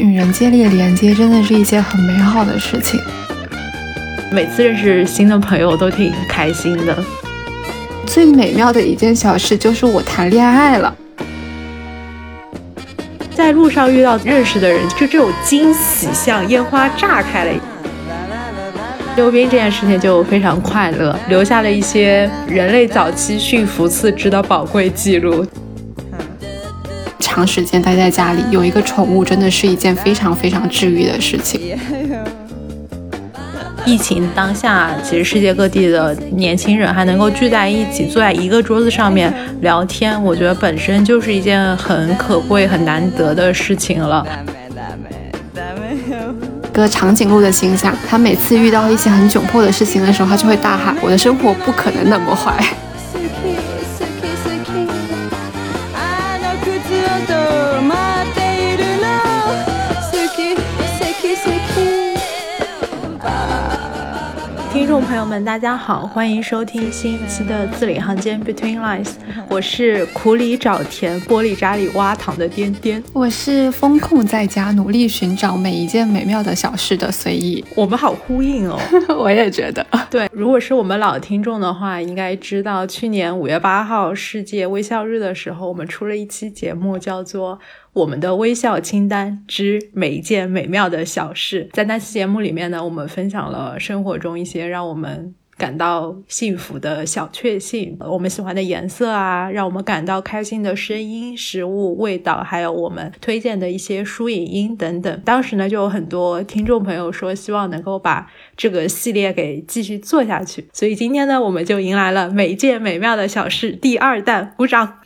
与人建立连接，真的是一件很美好的事情。每次认识新的朋友都挺开心的。最美妙的一件小事就是我谈恋爱了。在路上遇到认识的人，就这种惊喜像烟花炸开了。溜冰这件事情就非常快乐，留下了一些人类早期驯服四肢的宝贵记录。长时间待在家里，有一个宠物真的是一件非常非常治愈的事情。疫情当下，其实世界各地的年轻人还能够聚在一起，坐在一个桌子上面聊天，我觉得本身就是一件很可贵、很难得的事情了。个长颈鹿的形象，他每次遇到一些很窘迫的事情的时候，他就会大喊：“我的生活不可能那么坏。”众朋友们，大家好，欢迎收听新一期的字里行间 Between Lines，我是苦里找甜、玻璃渣里挖糖的颠颠，我是风控在家努力寻找每一件美妙的小事的随意。我们好呼应哦，我也觉得。对，如果是我们老听众的话，应该知道去年五月八号世界微笑日的时候，我们出了一期节目，叫做。我们的微笑清单之每一件美妙的小事，在那期节目里面呢，我们分享了生活中一些让我们感到幸福的小确幸，我们喜欢的颜色啊，让我们感到开心的声音、食物、味道，还有我们推荐的一些书影音等等。当时呢，就有很多听众朋友说，希望能够把这个系列给继续做下去。所以今天呢，我们就迎来了每一件美妙的小事第二弹，鼓掌。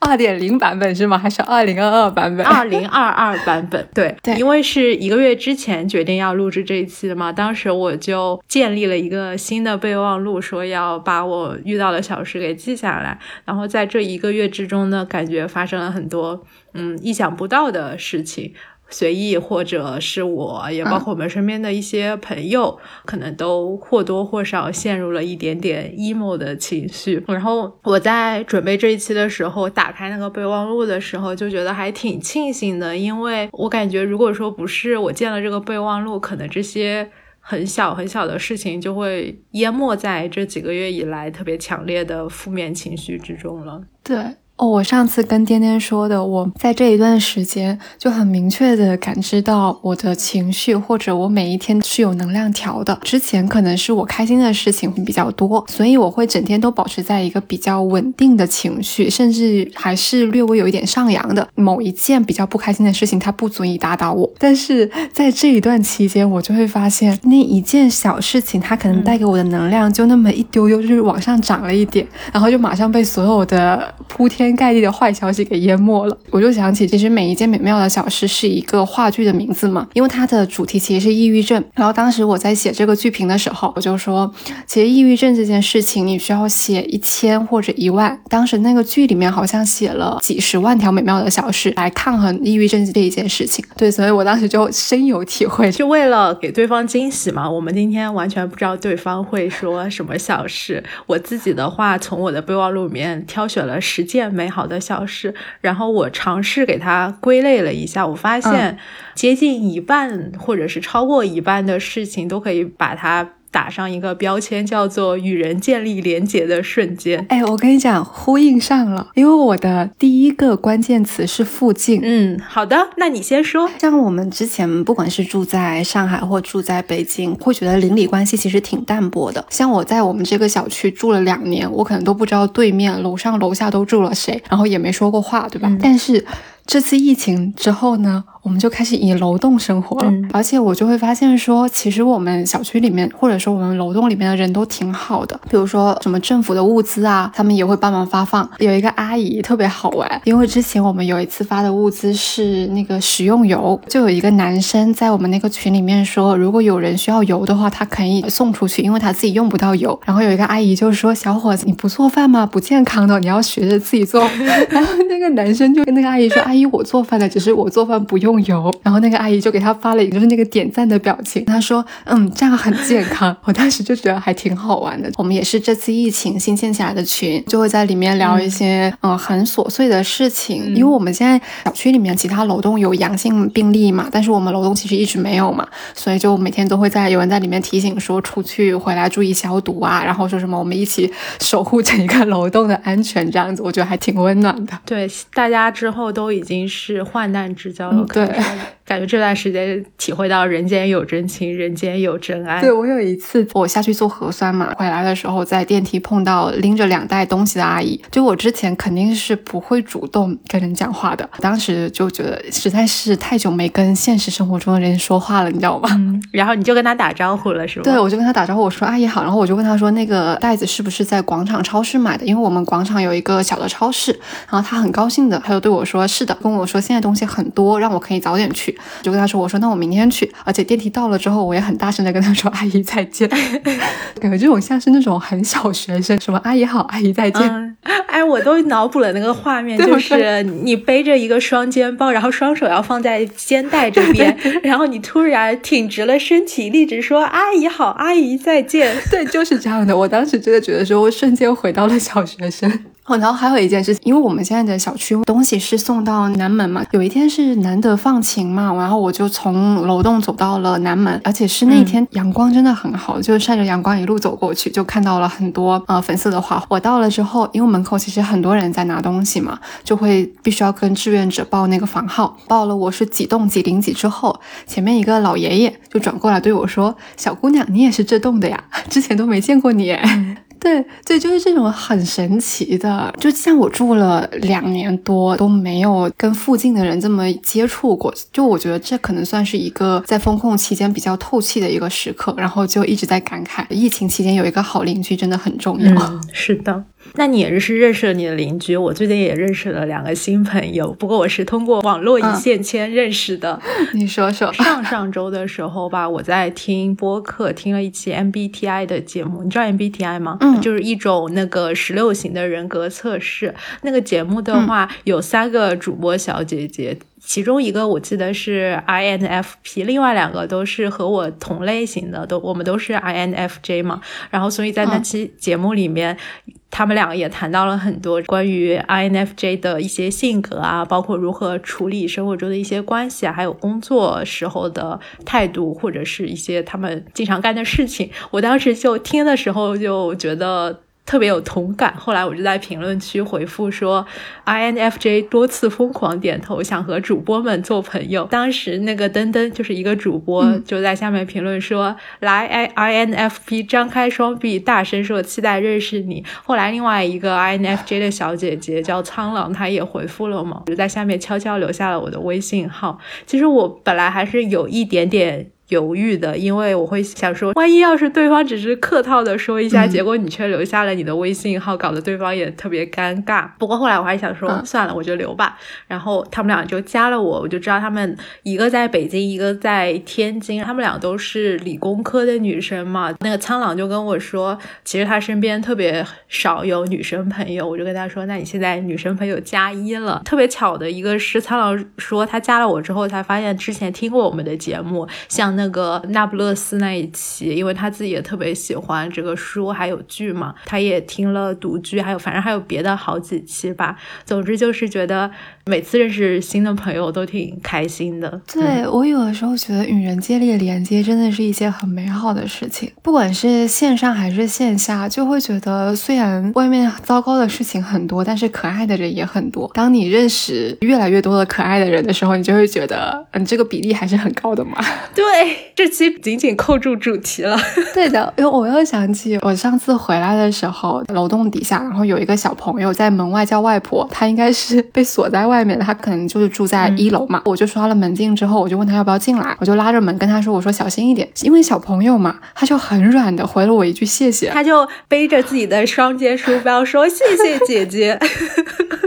二点零版本是吗？还是二零二二版本？二零二二版本，对对，因为是一个月之前决定要录制这一期的嘛，当时我就建立了一个新的备忘录，说要把我遇到的小事给记下来，然后在这一个月之中呢，感觉发生了很多嗯意想不到的事情。随意，或者是我也包括我们身边的一些朋友，可能都或多或少陷入了一点点 emo 的情绪。然后我在准备这一期的时候，打开那个备忘录的时候，就觉得还挺庆幸的，因为我感觉如果说不是我建了这个备忘录，可能这些很小很小的事情就会淹没在这几个月以来特别强烈的负面情绪之中了。对。哦，我上次跟颠颠说的，我在这一段时间就很明确的感知到我的情绪，或者我每一天是有能量条的。之前可能是我开心的事情比较多，所以我会整天都保持在一个比较稳定的情绪，甚至还是略微有一点上扬的。某一件比较不开心的事情，它不足以打倒我。但是在这一段期间，我就会发现那一件小事情，它可能带给我的能量就那么一丢丢，就是往上涨了一点，然后就马上被所有的铺天。盖地的坏消息给淹没了，我就想起，其实每一件美妙的小事是一个话剧的名字嘛，因为它的主题其实是抑郁症。然后当时我在写这个剧评的时候，我就说，其实抑郁症这件事情，你需要写一千或者一万。当时那个剧里面好像写了几十万条美妙的小事来抗衡抑郁症这一件事情。对，所以我当时就深有体会，就为了给对方惊喜嘛。我们今天完全不知道对方会说什么小事。我自己的话，从我的备忘录里面挑选了十件。美好的小事，然后我尝试给它归类了一下，我发现接近一半或者是超过一半的事情都可以把它。打上一个标签，叫做与人建立连结的瞬间。哎，我跟你讲，呼应上了，因为我的第一个关键词是附近。嗯，好的，那你先说。像我们之前不管是住在上海或住在北京，会觉得邻里关系其实挺淡薄的。像我在我们这个小区住了两年，我可能都不知道对面楼上楼下都住了谁，然后也没说过话，对吧？但是这次疫情之后呢？我们就开始以楼栋生活了，而且我就会发现说，其实我们小区里面或者说我们楼栋里面的人都挺好的。比如说什么政府的物资啊，他们也会帮忙发放。有一个阿姨特别好玩，因为之前我们有一次发的物资是那个食用油，就有一个男生在我们那个群里面说，如果有人需要油的话，他可以送出去，因为他自己用不到油。然后有一个阿姨就说：“小伙子，你不做饭吗？不健康的，你要学着自己做。”然后那个男生就跟那个阿姨说：“阿姨，我做饭的，只是我做饭不用。”用油，然后那个阿姨就给他发了一个就是那个点赞的表情，他说嗯这样很健康，我当时就觉得还挺好玩的。我们也是这次疫情新建起来的群，就会在里面聊一些嗯很琐碎的事情，因为我们现在小区里面其他楼栋有阳性病例嘛，但是我们楼栋其实一直没有嘛，所以就每天都会在有人在里面提醒说出去回来注意消毒啊，然后说什么我们一起守护整个楼栋的安全，这样子我觉得还挺温暖的。对，大家之后都已经是患难之交了。对，感觉这段时间体会到人间有真情，人间有真爱。对我有一次我下去做核酸嘛，回来的时候在电梯碰到拎着两袋东西的阿姨，就我之前肯定是不会主动跟人讲话的，当时就觉得实在是太久没跟现实生活中的人说话了，你知道吗？嗯，然后你就跟他打招呼了，是吗？对，我就跟他打招呼，我说阿姨好，然后我就问他说那个袋子是不是在广场超市买的？因为我们广场有一个小的超市，然后他很高兴的，他就对我说是的，跟我说现在东西很多，让我可以早点去。就跟他说我说那我明天去，而且电梯到了之后，我也很大声的跟他说阿姨再见，感觉这种像是那种很小学生，什么阿姨好，阿姨再见。嗯，哎，我都脑补了那个画面，就是你背着一个双肩包，然后双手要放在肩带这边，然后你突然挺直了身体，立直说阿姨好，阿姨再见。对，就是这样的。我当时真的觉得说，我瞬间回到了小学生。哦，然后还有一件事情，因为我们现在的小区东西是送到南门嘛，有一天是难得放晴嘛，然后我就从楼栋走到了南门，而且是那天阳光真的很好，就是晒着阳光一路走过去，就看到了很多呃粉色的花。我到了之后，因为门口其实很多人在拿东西嘛，就会必须要跟志愿者报那个房号，报了我是几栋几零几之后，前面一个老爷爷就转过来对我说：“小姑娘，你也是这栋的呀？之前都没见过你。”对对，就是这种很神奇的，就像我住了两年多都没有跟附近的人这么接触过，就我觉得这可能算是一个在风控期间比较透气的一个时刻，然后就一直在感慨，疫情期间有一个好邻居真的很重要。嗯，是的。那你也是认识了你的邻居，我最近也认识了两个新朋友，不过我是通过网络一线牵认识的。你说说，上上周的时候吧，我在听播客，听了一期 MBTI 的节目，你知道 MBTI 吗？嗯，就是一种那个十六型的人格测试。那个节目的话，有三个主播小姐姐。其中一个我记得是 INFP，另外两个都是和我同类型的，都我们都是 INFJ 嘛。然后所以在那期节目里面，他们两个也谈到了很多关于 INFJ 的一些性格啊，包括如何处理生活中的一些关系啊，还有工作时候的态度，或者是一些他们经常干的事情。我当时就听的时候就觉得。特别有同感，后来我就在评论区回复说，INFJ 多次疯狂点头，想和主播们做朋友。当时那个登登就是一个主播，就在下面评论说：“来 INFP 张开双臂，大声说，期待认识你。”后来另外一个 INFJ 的小姐姐叫苍狼，她也回复了嘛，就在下面悄悄留下了我的微信号。其实我本来还是有一点点。犹豫的，因为我会想说，万一要是对方只是客套的说一下，结果你却留下了你的微信号，搞得对方也特别尴尬。不过后来我还想说，算了，我就留吧。然后他们俩就加了我，我就知道他们一个在北京，一个在天津，他们俩都是理工科的女生嘛。那个苍狼就跟我说，其实他身边特别少有女生朋友。我就跟他说，那你现在女生朋友加一了。特别巧的一个是，苍狼说他加了我之后，才发现之前听过我们的节目，像。那个那不勒斯那一期，因为他自己也特别喜欢这个书还有剧嘛，他也听了读剧，还有反正还有别的好几期吧。总之就是觉得每次认识新的朋友都挺开心的。对我有的时候觉得与人建立连接真的是一件很美好的事情，不管是线上还是线下，就会觉得虽然外面糟糕的事情很多，但是可爱的人也很多。当你认识越来越多的可爱的人的时候，你就会觉得，嗯，这个比例还是很高的嘛。对。这期紧紧扣住主题了。对的，因为我又想起我上次回来的时候，楼栋底下，然后有一个小朋友在门外叫外婆，他应该是被锁在外面，他可能就是住在一楼嘛。我就刷了门禁之后，我就问他要不要进来，我就拉着门跟他说：“我说小心一点，因为小朋友嘛。”他就很软的回了我一句谢谢，他就背着自己的双肩书包说：“谢谢姐姐。”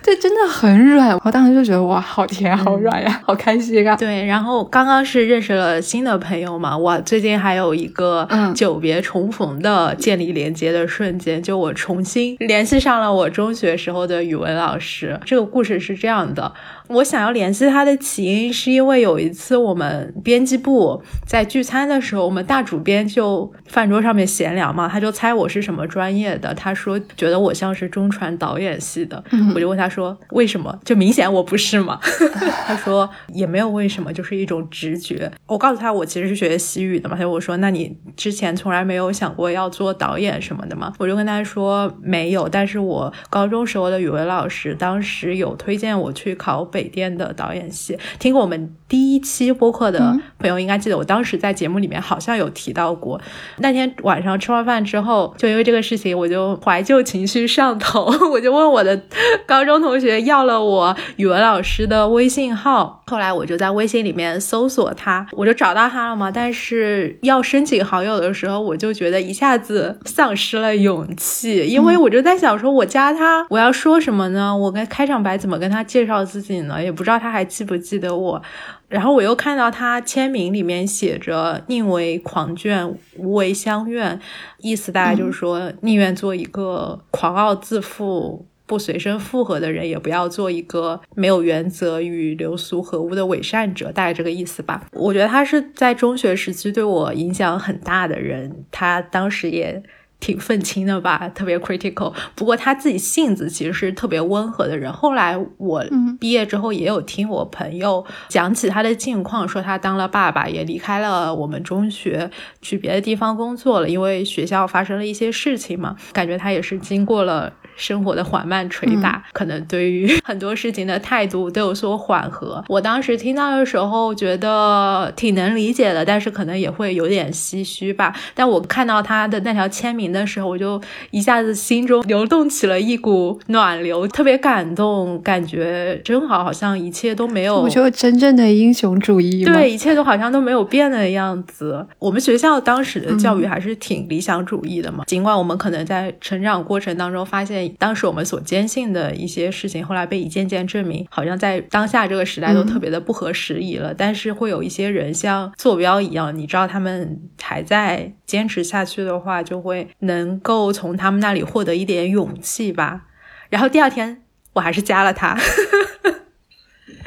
对，真的很软。我当时就觉得哇，好甜，好软呀，好开心啊。对，然后刚刚是认识了新的朋友嘛，我最近还有一个久别重逢的建立连接的瞬间，就我重新联系上了我中学时候的语文老师。这个故事是这样的。我想要联系他的起因，是因为有一次我们编辑部在聚餐的时候，我们大主编就饭桌上面闲聊嘛，他就猜我是什么专业的，他说觉得我像是中传导演系的，我就问他说为什么？就明显我不是嘛。他说也没有为什么，就是一种直觉。我告诉他我其实是学西语的嘛，他就我说那你之前从来没有想过要做导演什么的吗？我就跟他说没有，但是我高中时候的语文老师当时有推荐我去考北。北电的导演系，听过我们第一期播客的朋友应该记得，我当时在节目里面好像有提到过。那天晚上吃完饭之后，就因为这个事情，我就怀旧情绪上头，我就问我的高中同学要了我语文老师的微信号。后来我就在微信里面搜索他，我就找到他了嘛。但是要申请好友的时候，我就觉得一下子丧失了勇气，因为我就在想说，我加他，我要说什么呢？我跟开场白怎么跟他介绍自己呢？也不知道他还记不记得我，然后我又看到他签名里面写着“宁为狂眷，无为相愿”，意思大概就是说宁愿做一个狂傲自负、不随身附和的人，也不要做一个没有原则与流俗合污的伪善者，大概这个意思吧。我觉得他是在中学时期对我影响很大的人，他当时也。挺愤青的吧，特别 critical。不过他自己性子其实是特别温和的人。后来我毕业之后也有听我朋友讲起他的近况，说他当了爸爸，也离开了我们中学，去别的地方工作了，因为学校发生了一些事情嘛。感觉他也是经过了。生活的缓慢捶打，可能对于 很多事情的态度都有所缓和。我当时听到的时候，觉得挺能理解的，但是可能也会有点唏嘘吧。但我看到他的那条签名的时候，我就一下子心中流动起了一股暖流，特别感动，感觉真好，好像一切都没有，我就真正的英雄主义，对，一切都好像都没有变的样子。我们学校当时的教育还是挺理想主义的嘛，尽管我们可能在成长过程当中发现。当时我们所坚信的一些事情，后来被一件件证明，好像在当下这个时代都特别的不合时宜了。但是会有一些人像坐标一样，你知道他们还在坚持下去的话，就会能够从他们那里获得一点勇气吧。然后第二天，我还是加了他。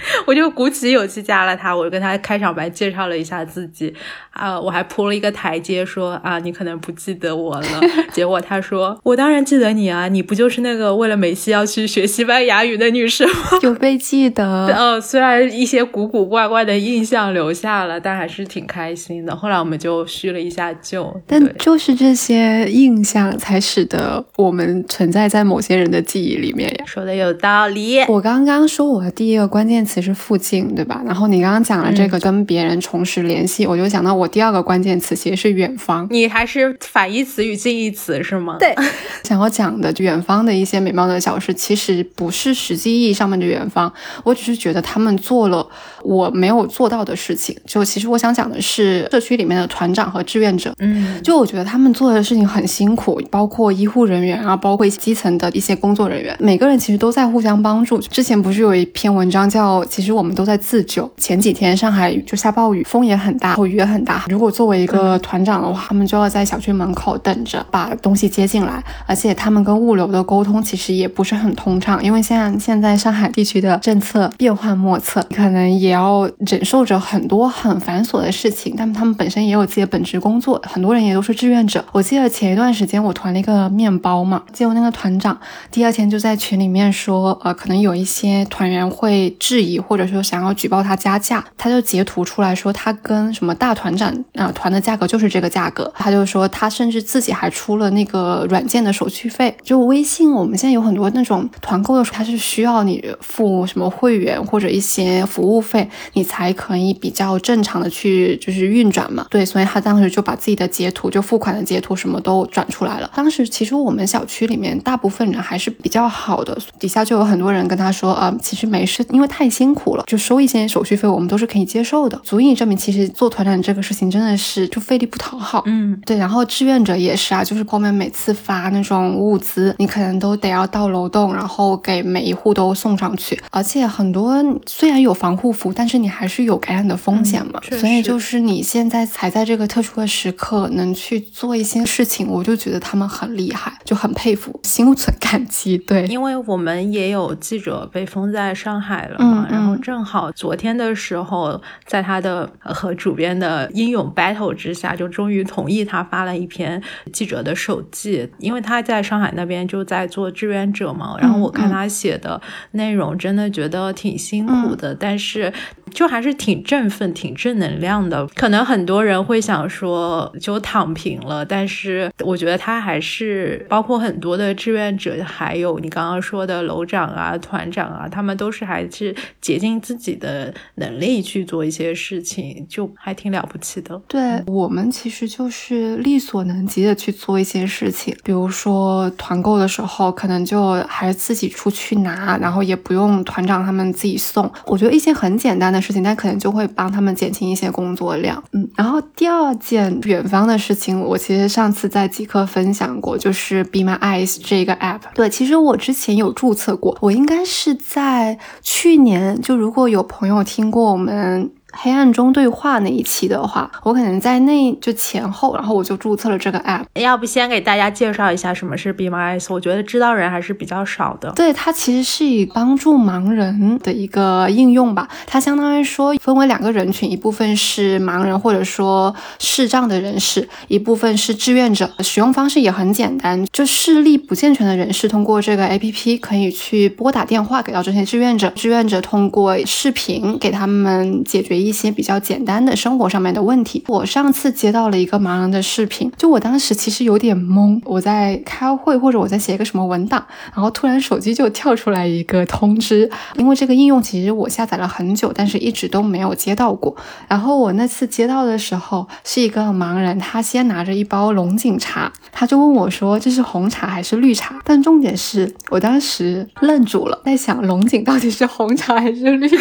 我就鼓起勇气加了他，我就跟他开场白介绍了一下自己，啊，我还铺了一个台阶，说啊，你可能不记得我了。结果他说，我当然记得你啊，你不就是那个为了梅西要去学西班牙语的女生吗？有被记得。呃，虽然一些古古怪怪的印象留下了，但还是挺开心的。后来我们就叙了一下旧，但就是这些印象才使得我们存在在某些人的记忆里面呀。说的有道理。我刚刚说我的第一个关键词。是附近，对吧？然后你刚刚讲了这个跟别人重拾联系，我就想到我第二个关键词其实是远方。你还是反义词与近义词是吗？对，想要讲的远方的一些美貌的小事，其实不是实际意义上面的远方，我只是觉得他们做了我没有做到的事情。就其实我想讲的是社区里面的团长和志愿者，嗯，就我觉得他们做的事情很辛苦，包括医护人员啊，包括基层的一些工作人员，每个人其实都在互相帮助。之前不是有一篇文章叫。其实我们都在自救。前几天上海就下暴雨，风也很大，雨也很大。如果作为一个团长的话，他们就要在小区门口等着把东西接进来，而且他们跟物流的沟通其实也不是很通畅，因为像现在上海地区的政策变幻莫测，可能也要忍受着很多很繁琐的事情。但他们本身也有自己的本职工作，很多人也都是志愿者。我记得前一段时间我团了一个面包嘛，结果那个团长第二天就在群里面说，呃，可能有一些团员会质疑。或者说想要举报他加价，他就截图出来说他跟什么大团长啊团的价格就是这个价格，他就说他甚至自己还出了那个软件的手续费。就微信，我们现在有很多那种团购的时候，他是需要你付什么会员或者一些服务费，你才可以比较正常的去就是运转嘛。对，所以他当时就把自己的截图，就付款的截图什么都转出来了。当时其实我们小区里面大部分人还是比较好的，底下就有很多人跟他说，呃，其实没事，因为太辛苦。了，就收一些手续费，我们都是可以接受的，足以证明其实做团长这个事情真的是就费力不讨好。嗯，对。然后志愿者也是啊，就是后面每次发那种物资，你可能都得要到楼栋，然后给每一户都送上去，而且很多虽然有防护服，但是你还是有感染的风险嘛。所以就是你现在才在这个特殊的时刻能去做一些事情，我就觉得他们很厉害，就很佩服，心存感激。对，因为我们也有记者被封在上海了嘛，然后正好昨天的时候，在他的和主编的英勇 battle 之下，就终于同意他发了一篇记者的手记，因为他在上海那边就在做志愿者嘛，然后我看他写的内容，真的觉得挺辛苦的，但是。就还是挺振奋、挺正能量的。可能很多人会想说，就躺平了。但是我觉得他还是包括很多的志愿者，还有你刚刚说的楼长啊、团长啊，他们都是还是竭尽自己的能力去做一些事情，就还挺了不起的。对我们其实就是力所能及的去做一些事情，比如说团购的时候，可能就还是自己出去拿，然后也不用团长他们自己送。我觉得一些很简单的。事情，但可能就会帮他们减轻一些工作量。嗯，然后第二件远方的事情，我其实上次在极客分享过，就是 Be My Eyes 这个 app。对，其实我之前有注册过，我应该是在去年。就如果有朋友听过我们。黑暗中对话那一期的话，我可能在那就前后，然后我就注册了这个 app。要不先给大家介绍一下什么是 Be My Eyes？我觉得知道人还是比较少的。对，它其实是以帮助盲人的一个应用吧。它相当于说分为两个人群，一部分是盲人或者说视障的人士，一部分是志愿者。使用方式也很简单，就视力不健全的人士通过这个 app 可以去拨打电话给到这些志愿者，志愿者通过视频给他们解决。一些比较简单的生活上面的问题。我上次接到了一个盲人的视频，就我当时其实有点懵，我在开会或者我在写一个什么文档，然后突然手机就跳出来一个通知。因为这个应用其实我下载了很久，但是一直都没有接到过。然后我那次接到的时候，是一个盲人，他先拿着一包龙井茶，他就问我说：“这是红茶还是绿茶？”但重点是我当时愣住了，在想龙井到底是红茶还是绿茶？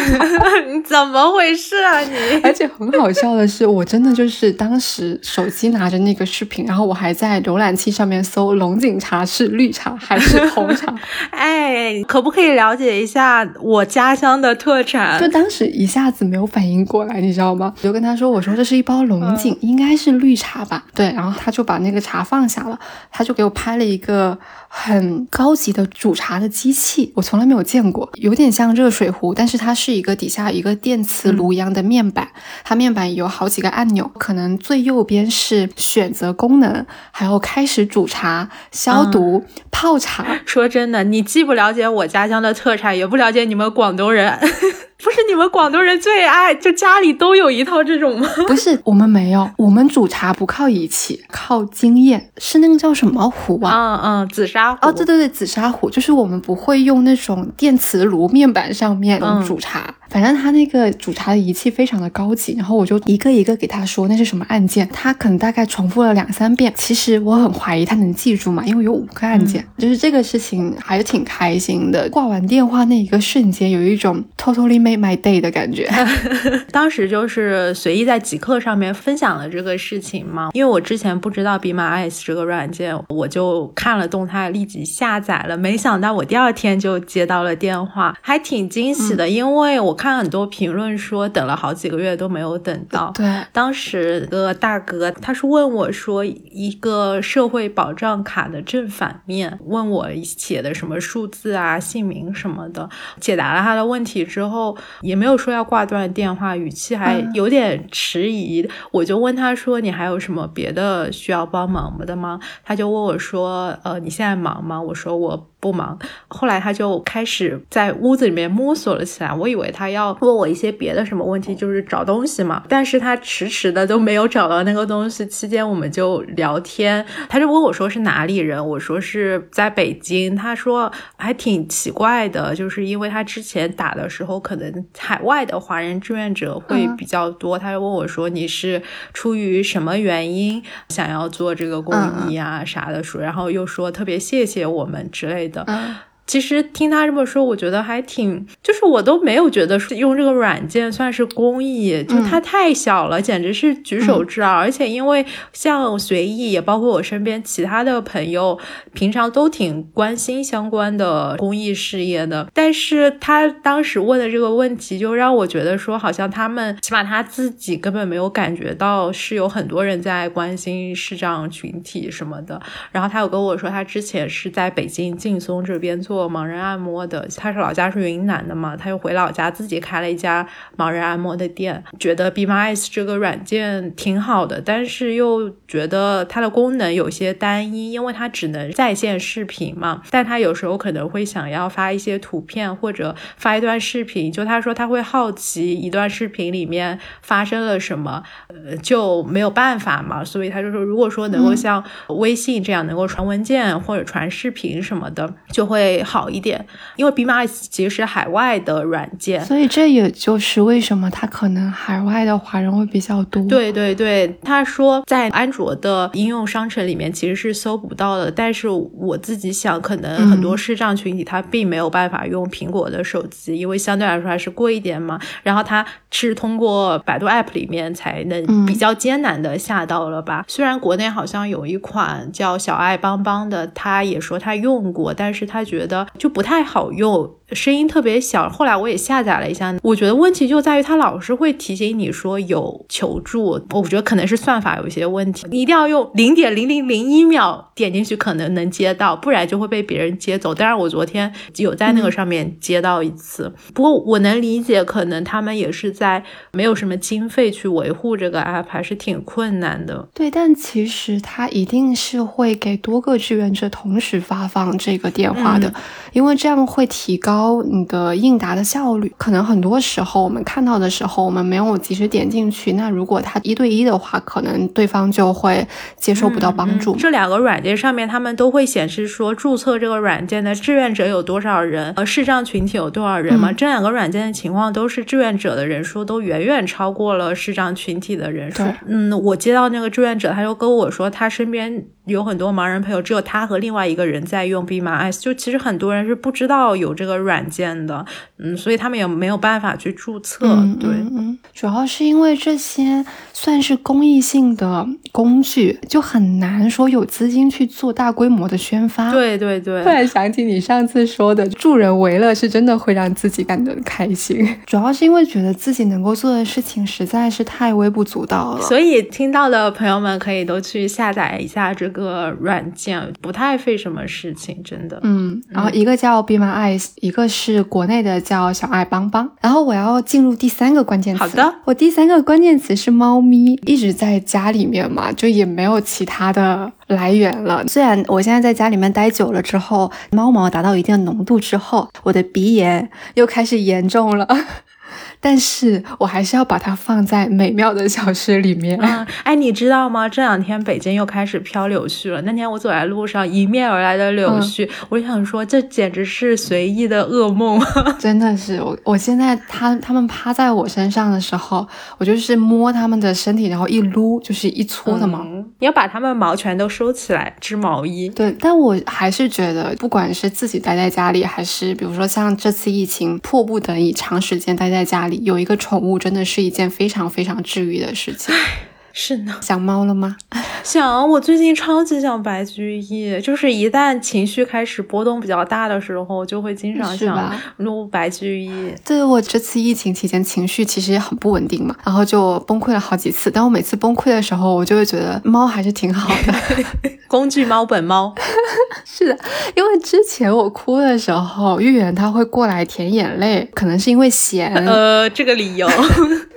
你 怎么回事啊？而且很好笑的是，我真的就是当时手机拿着那个视频，然后我还在浏览器上面搜龙井茶是绿茶还是红茶。哎，可不可以了解一下我家乡的特产？就当时一下子没有反应过来，你知道吗？我就跟他说：“我说这是一包龙井，应该是绿茶吧？”对，然后他就把那个茶放下了，他就给我拍了一个很高级的煮茶的机器，我从来没有见过，有点像热水壶，但是它是一个底下一个电磁炉一样的。面板，它面板有好几个按钮，可能最右边是选择功能，还有开始煮茶、消毒、泡茶。说真的，你既不了解我家乡的特产，也不了解你们广东人。不是你们广东人最爱，就家里都有一套这种吗？不是，我们没有，我们煮茶不靠仪器，靠经验，是那个叫什么壶啊？嗯嗯，紫砂壶。哦，对对对，紫砂壶，就是我们不会用那种电磁炉面板上面煮茶。反正他那个煮茶的仪器非常的高级，然后我就一个一个给他说那是什么按键，他可能大概重复了两三遍。其实我很怀疑他能记住嘛，因为有五个按键，就是这个事情还是挺开心的。挂完电话那一个瞬间，有一种 totally made my day 的感觉。当时就是随意在极客上面分享了这个事情嘛，因为我之前不知道 Be My Eyes 这个软件，我就看了动态，立即下载了。没想到我第二天就接到了电话，还挺惊喜的，因为我。看很多评论说等了好几个月都没有等到。对，当时个大哥他是问我说一个社会保障卡的正反面，问我写的什么数字啊、姓名什么的。解答了他的问题之后，也没有说要挂断电话，语气还有点迟疑。我就问他说：“你还有什么别的需要帮忙的吗？”他就问我说：“呃，你现在忙吗？”我说：“我。”不忙，后来他就开始在屋子里面摸索了起来。我以为他要问我一些别的什么问题，就是找东西嘛。但是他迟迟的都没有找到那个东西。期间我们就聊天，他就问我说是哪里人，我说是在北京。他说还挺奇怪的，就是因为他之前打的时候，可能海外的华人志愿者会比较多。他就问我说你是出于什么原因想要做这个公益啊啥的说，然后又说特别谢谢我们之类的。的。其实听他这么说，我觉得还挺，就是我都没有觉得用这个软件算是公益，就它太小了，简直是举手之劳。而且因为像随意，也包括我身边其他的朋友，平常都挺关心相关的公益事业的。但是他当时问的这个问题，就让我觉得说，好像他们起码他自己根本没有感觉到是有很多人在关心视障群体什么的。然后他有跟我说，他之前是在北京劲松这边做。做盲人按摩的，他是老家是云南的嘛，他又回老家自己开了一家盲人按摩的店，觉得 Be My Eyes 这个软件挺好的，但是又觉得它的功能有些单一，因为它只能在线视频嘛，但他有时候可能会想要发一些图片或者发一段视频，就他说他会好奇一段视频里面发生了什么，呃就没有办法嘛，所以他就说如果说能够像微信这样能够传文件或者传视频什么的，就会。好一点，因为 Eyes 其实是海外的软件，所以这也就是为什么它可能海外的华人会比较多。对对对，他说在安卓的应用商城里面其实是搜不到的，但是我自己想，可能很多视障群体他并没有办法用苹果的手机，因为相对来说还是贵一点嘛。然后他是通过百度 App 里面才能比较艰难的下到了吧。虽然国内好像有一款叫小爱帮帮的，他也说他用过，但是他觉得。就不太好用。声音特别小，后来我也下载了一下，我觉得问题就在于它老是会提醒你说有求助，我觉得可能是算法有一些问题，你一定要用零点零零零一秒点进去，可能能接到，不然就会被别人接走。当然，我昨天有在那个上面接到一次，不过我能理解，可能他们也是在没有什么经费去维护这个 app，还是挺困难的。对，但其实它一定是会给多个志愿者同时发放这个电话的，因为这样会提高。你的应答的效率，可能很多时候我们看到的时候，我们没有及时点进去。那如果他一对一的话，可能对方就会接收不到帮助。这两个软件上面，他们都会显示说注册这个软件的志愿者有多少人，呃，视障群体有多少人嘛？这两个软件的情况都是志愿者的人数都远远超过了视障群体的人数。嗯，我接到那个志愿者，他就跟我说，他身边有很多盲人朋友，只有他和另外一个人在用 Be My Eyes，就其实很多人是不知道有这个软。件的，嗯，所以他们也没有办法去注册，对，嗯，主要是因为这些算是公益性的工具，就很难说有资金去做大规模的宣发，对对对。突然想起你上次说的，助人为乐是真的会让自己感到开心，主要是因为觉得自己能够做的事情实在是太微不足道了，所以听到的朋友们可以都去下载一下这个软件，不太费什么事情，真的，嗯，然后一个叫 Be My Eyes，一个。是国内的叫小爱帮帮，然后我要进入第三个关键词。好的，我第三个关键词是猫咪，一直在家里面嘛，就也没有其他的来源了。虽然我现在在家里面待久了之后，猫毛达到一定的浓度之后，我的鼻炎又开始严重了。但是我还是要把它放在美妙的小诗里面。嗯，哎，你知道吗？这两天北京又开始飘柳絮了。那天我走在路上，迎面而来的柳絮，我就想说，这简直是随意的噩梦。真的是，我我现在他他们趴在我身上的时候，我就是摸他们的身体，然后一撸就是一撮的毛。你要把它们毛全都收起来织毛衣。对，但我还是觉得，不管是自己待在家里，还是比如说像这次疫情，迫不得已长时间待在家里。有一个宠物真的是一件非常非常治愈的事情。是呢，想猫了吗？想，我最近超级想白居易，就是一旦情绪开始波动比较大的时候，就会经常想撸白居易。对我这次疫情期间情绪其实也很不稳定嘛，然后就崩溃了好几次。但我每次崩溃的时候，我就会觉得猫还是挺好的，工具猫本猫。是的，因为之前我哭的时候，玉圆他会过来舔眼泪，可能是因为咸。呃，这个理由。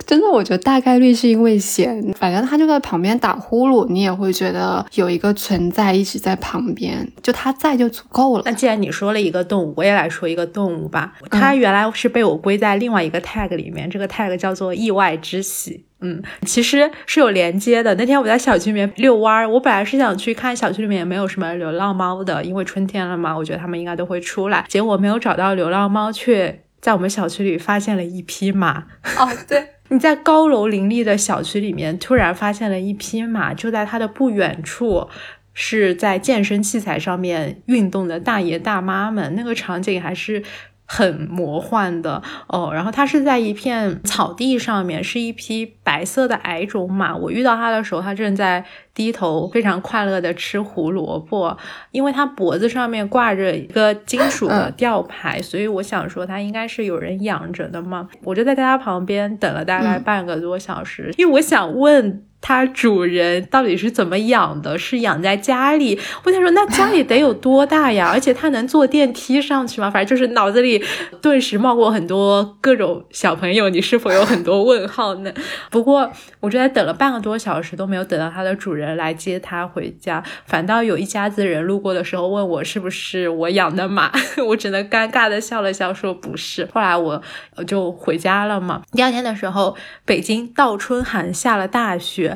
真的，我觉得大概率是因为咸，反正他就在旁边打呼噜，你也会觉得有一个存在一直在旁边，就他在就足够了。那既然你说了一个动物，我也来说一个动物吧。它原来是被我归在另外一个 tag 里面，这个 tag 叫做意外之喜。嗯，其实是有连接的。那天我在小区里面遛弯儿，我本来是想去看小区里面有没有什么流浪猫的，因为春天了嘛，我觉得它们应该都会出来。结果没有找到流浪猫，却在我们小区里发现了一匹马。哦，对。你在高楼林立的小区里面突然发现了一匹马，就在它的不远处，是在健身器材上面运动的大爷大妈们，那个场景还是。很魔幻的哦，然后它是在一片草地上面，是一匹白色的矮种马。我遇到它的时候，它正在低头，非常快乐的吃胡萝卜。因为它脖子上面挂着一个金属的吊牌，所以我想说它应该是有人养着的嘛。我就在它旁边等了大概半个多小时，因为我想问。它主人到底是怎么养的？是养在家里？我想说，那家里得有多大呀？而且它能坐电梯上去吗？反正就是脑子里顿时冒过很多各种小朋友，你是否有很多问号呢？不过我就在等了半个多小时都没有等到它的主人来接它回家，反倒有一家子人路过的时候问我是不是我养的马，我只能尴尬的笑了笑说不是。后来我就回家了嘛。第二天的时候，北京倒春寒，下了大雪。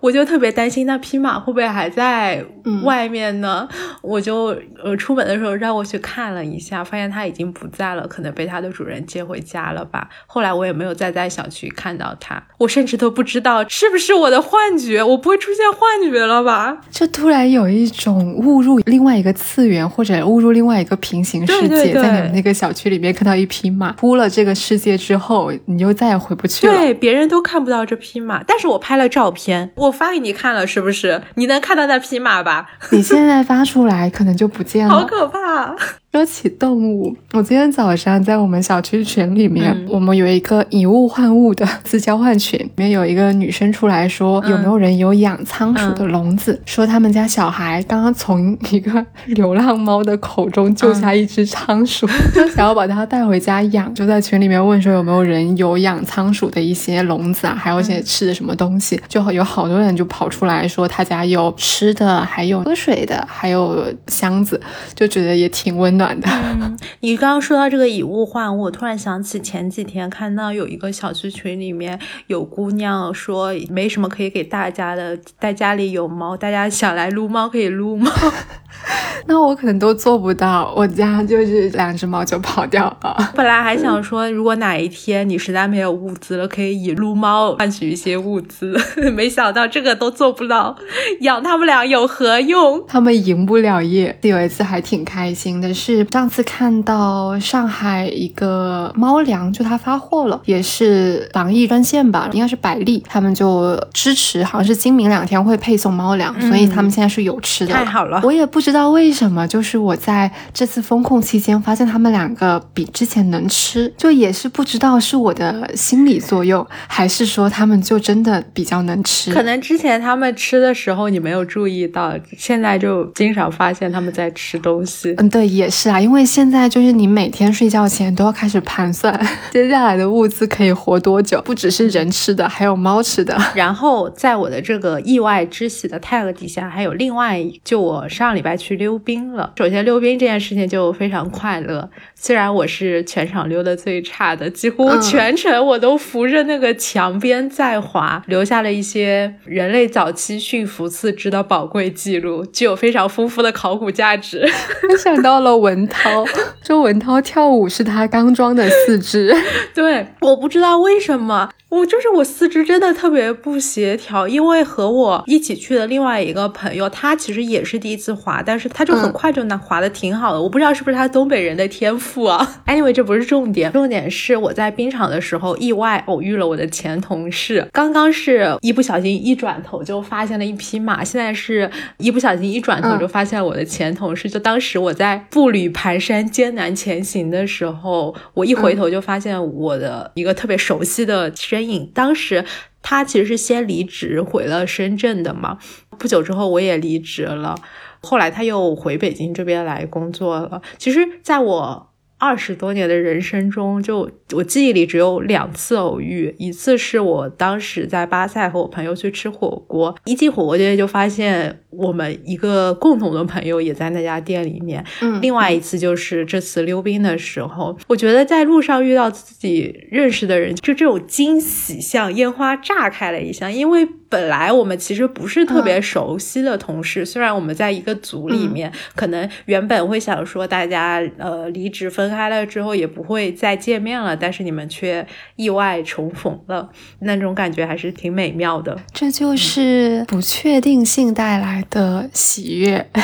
我就特别担心那匹马会不会还在外面呢？我就呃出门的时候绕过去看了一下，发现它已经不在了，可能被它的主人接回家了吧。后来我也没有再在小区看到它，我甚至都不知道是不是我的幻觉，我不会出现幻觉了吧？就突然有一种误入另外一个次元，或者误入另外一个平行世界，在你们那个小区里面看到一匹马，出了这个世界之后，你就再也回不去了。对，别人都看不到这匹马，但是我拍了照片。我发给你看了，是不是？你能看到那匹马吧？你现在发出来，可能就不见了。好可怕！说起动物，我今天早上在我们小区群里面，我们有一个以物换物的自交换群，里面有一个女生出来说，有没有人有养仓鼠的笼子？说他们家小孩刚刚从一个流浪猫的口中救下一只仓鼠，想要把它带回家养，就在群里面问说有没有人有养仓鼠的一些笼子啊，还有一些吃的什么东西？就有好多人就跑出来说他家有吃的，还有喝水的，还有箱子，就觉得也挺温。暖的。你刚刚说到这个以物换物，我突然想起前几天看到有一个小区群里面有姑娘说没什么可以给大家的，在家里有猫，大家想来撸猫可以撸猫。那我可能都做不到，我家就是两只猫就跑掉了。本来还想说，如果哪一天你实在没有物资了，可以以撸猫换取一些物资，没想到这个都做不到，养它们俩有何用？它们赢不了业。有一次还挺开心的是，上次看到上海一个猫粮，就它发货了，也是防疫专线吧，应该是百利，他们就支持，好像是今明两天会配送猫粮，所以他们现在是有吃的。太好了，我也不。不知道为什么，就是我在这次风控期间发现他们两个比之前能吃，就也是不知道是我的心理作用，还是说他们就真的比较能吃。可能之前他们吃的时候你没有注意到，现在就经常发现他们在吃东西。嗯，对，也是啊，因为现在就是你每天睡觉前都要开始盘算 接下来的物资可以活多久，不只是人吃的，还有猫吃的。然后在我的这个意外之喜的 tag 底下，还有另外就我上礼拜。去溜冰了。首先，溜冰这件事情就非常快乐。虽然我是全场溜的最差的，几乎全程我都扶着那个墙边在滑，留下了一些人类早期驯服四肢的宝贵记录，具有非常丰富的考古价值。我想到了文涛，周文涛跳舞是他刚装的四肢。对，我不知道为什么。我就是我四肢真的特别不协调，因为和我一起去的另外一个朋友，他其实也是第一次滑，但是他就很快就能滑的挺好的。我不知道是不是他东北人的天赋啊。Anyway，这不是重点，重点是我在冰场的时候意外偶遇了我的前同事。刚刚是一不小心一转头就发现了一匹马，现在是一不小心一转头就发现了我的前同事。就当时我在步履蹒跚、艰难前行的时候，我一回头就发现我的一个特别熟悉的身。当时他其实是先离职回了深圳的嘛，不久之后我也离职了，后来他又回北京这边来工作了。其实，在我二十多年的人生中，就我记忆里只有两次偶遇，一次是我当时在巴塞和我朋友去吃火锅，一进火锅店就发现。我们一个共同的朋友也在那家店里面。嗯，另外一次就是这次溜冰的时候，我觉得在路上遇到自己认识的人，就这种惊喜像烟花炸开了一样。因为本来我们其实不是特别熟悉的同事，虽然我们在一个组里面，可能原本会想说大家呃离职分开了之后也不会再见面了，但是你们却意外重逢了，那种感觉还是挺美妙的。这就是不确定性带来。来的喜悦。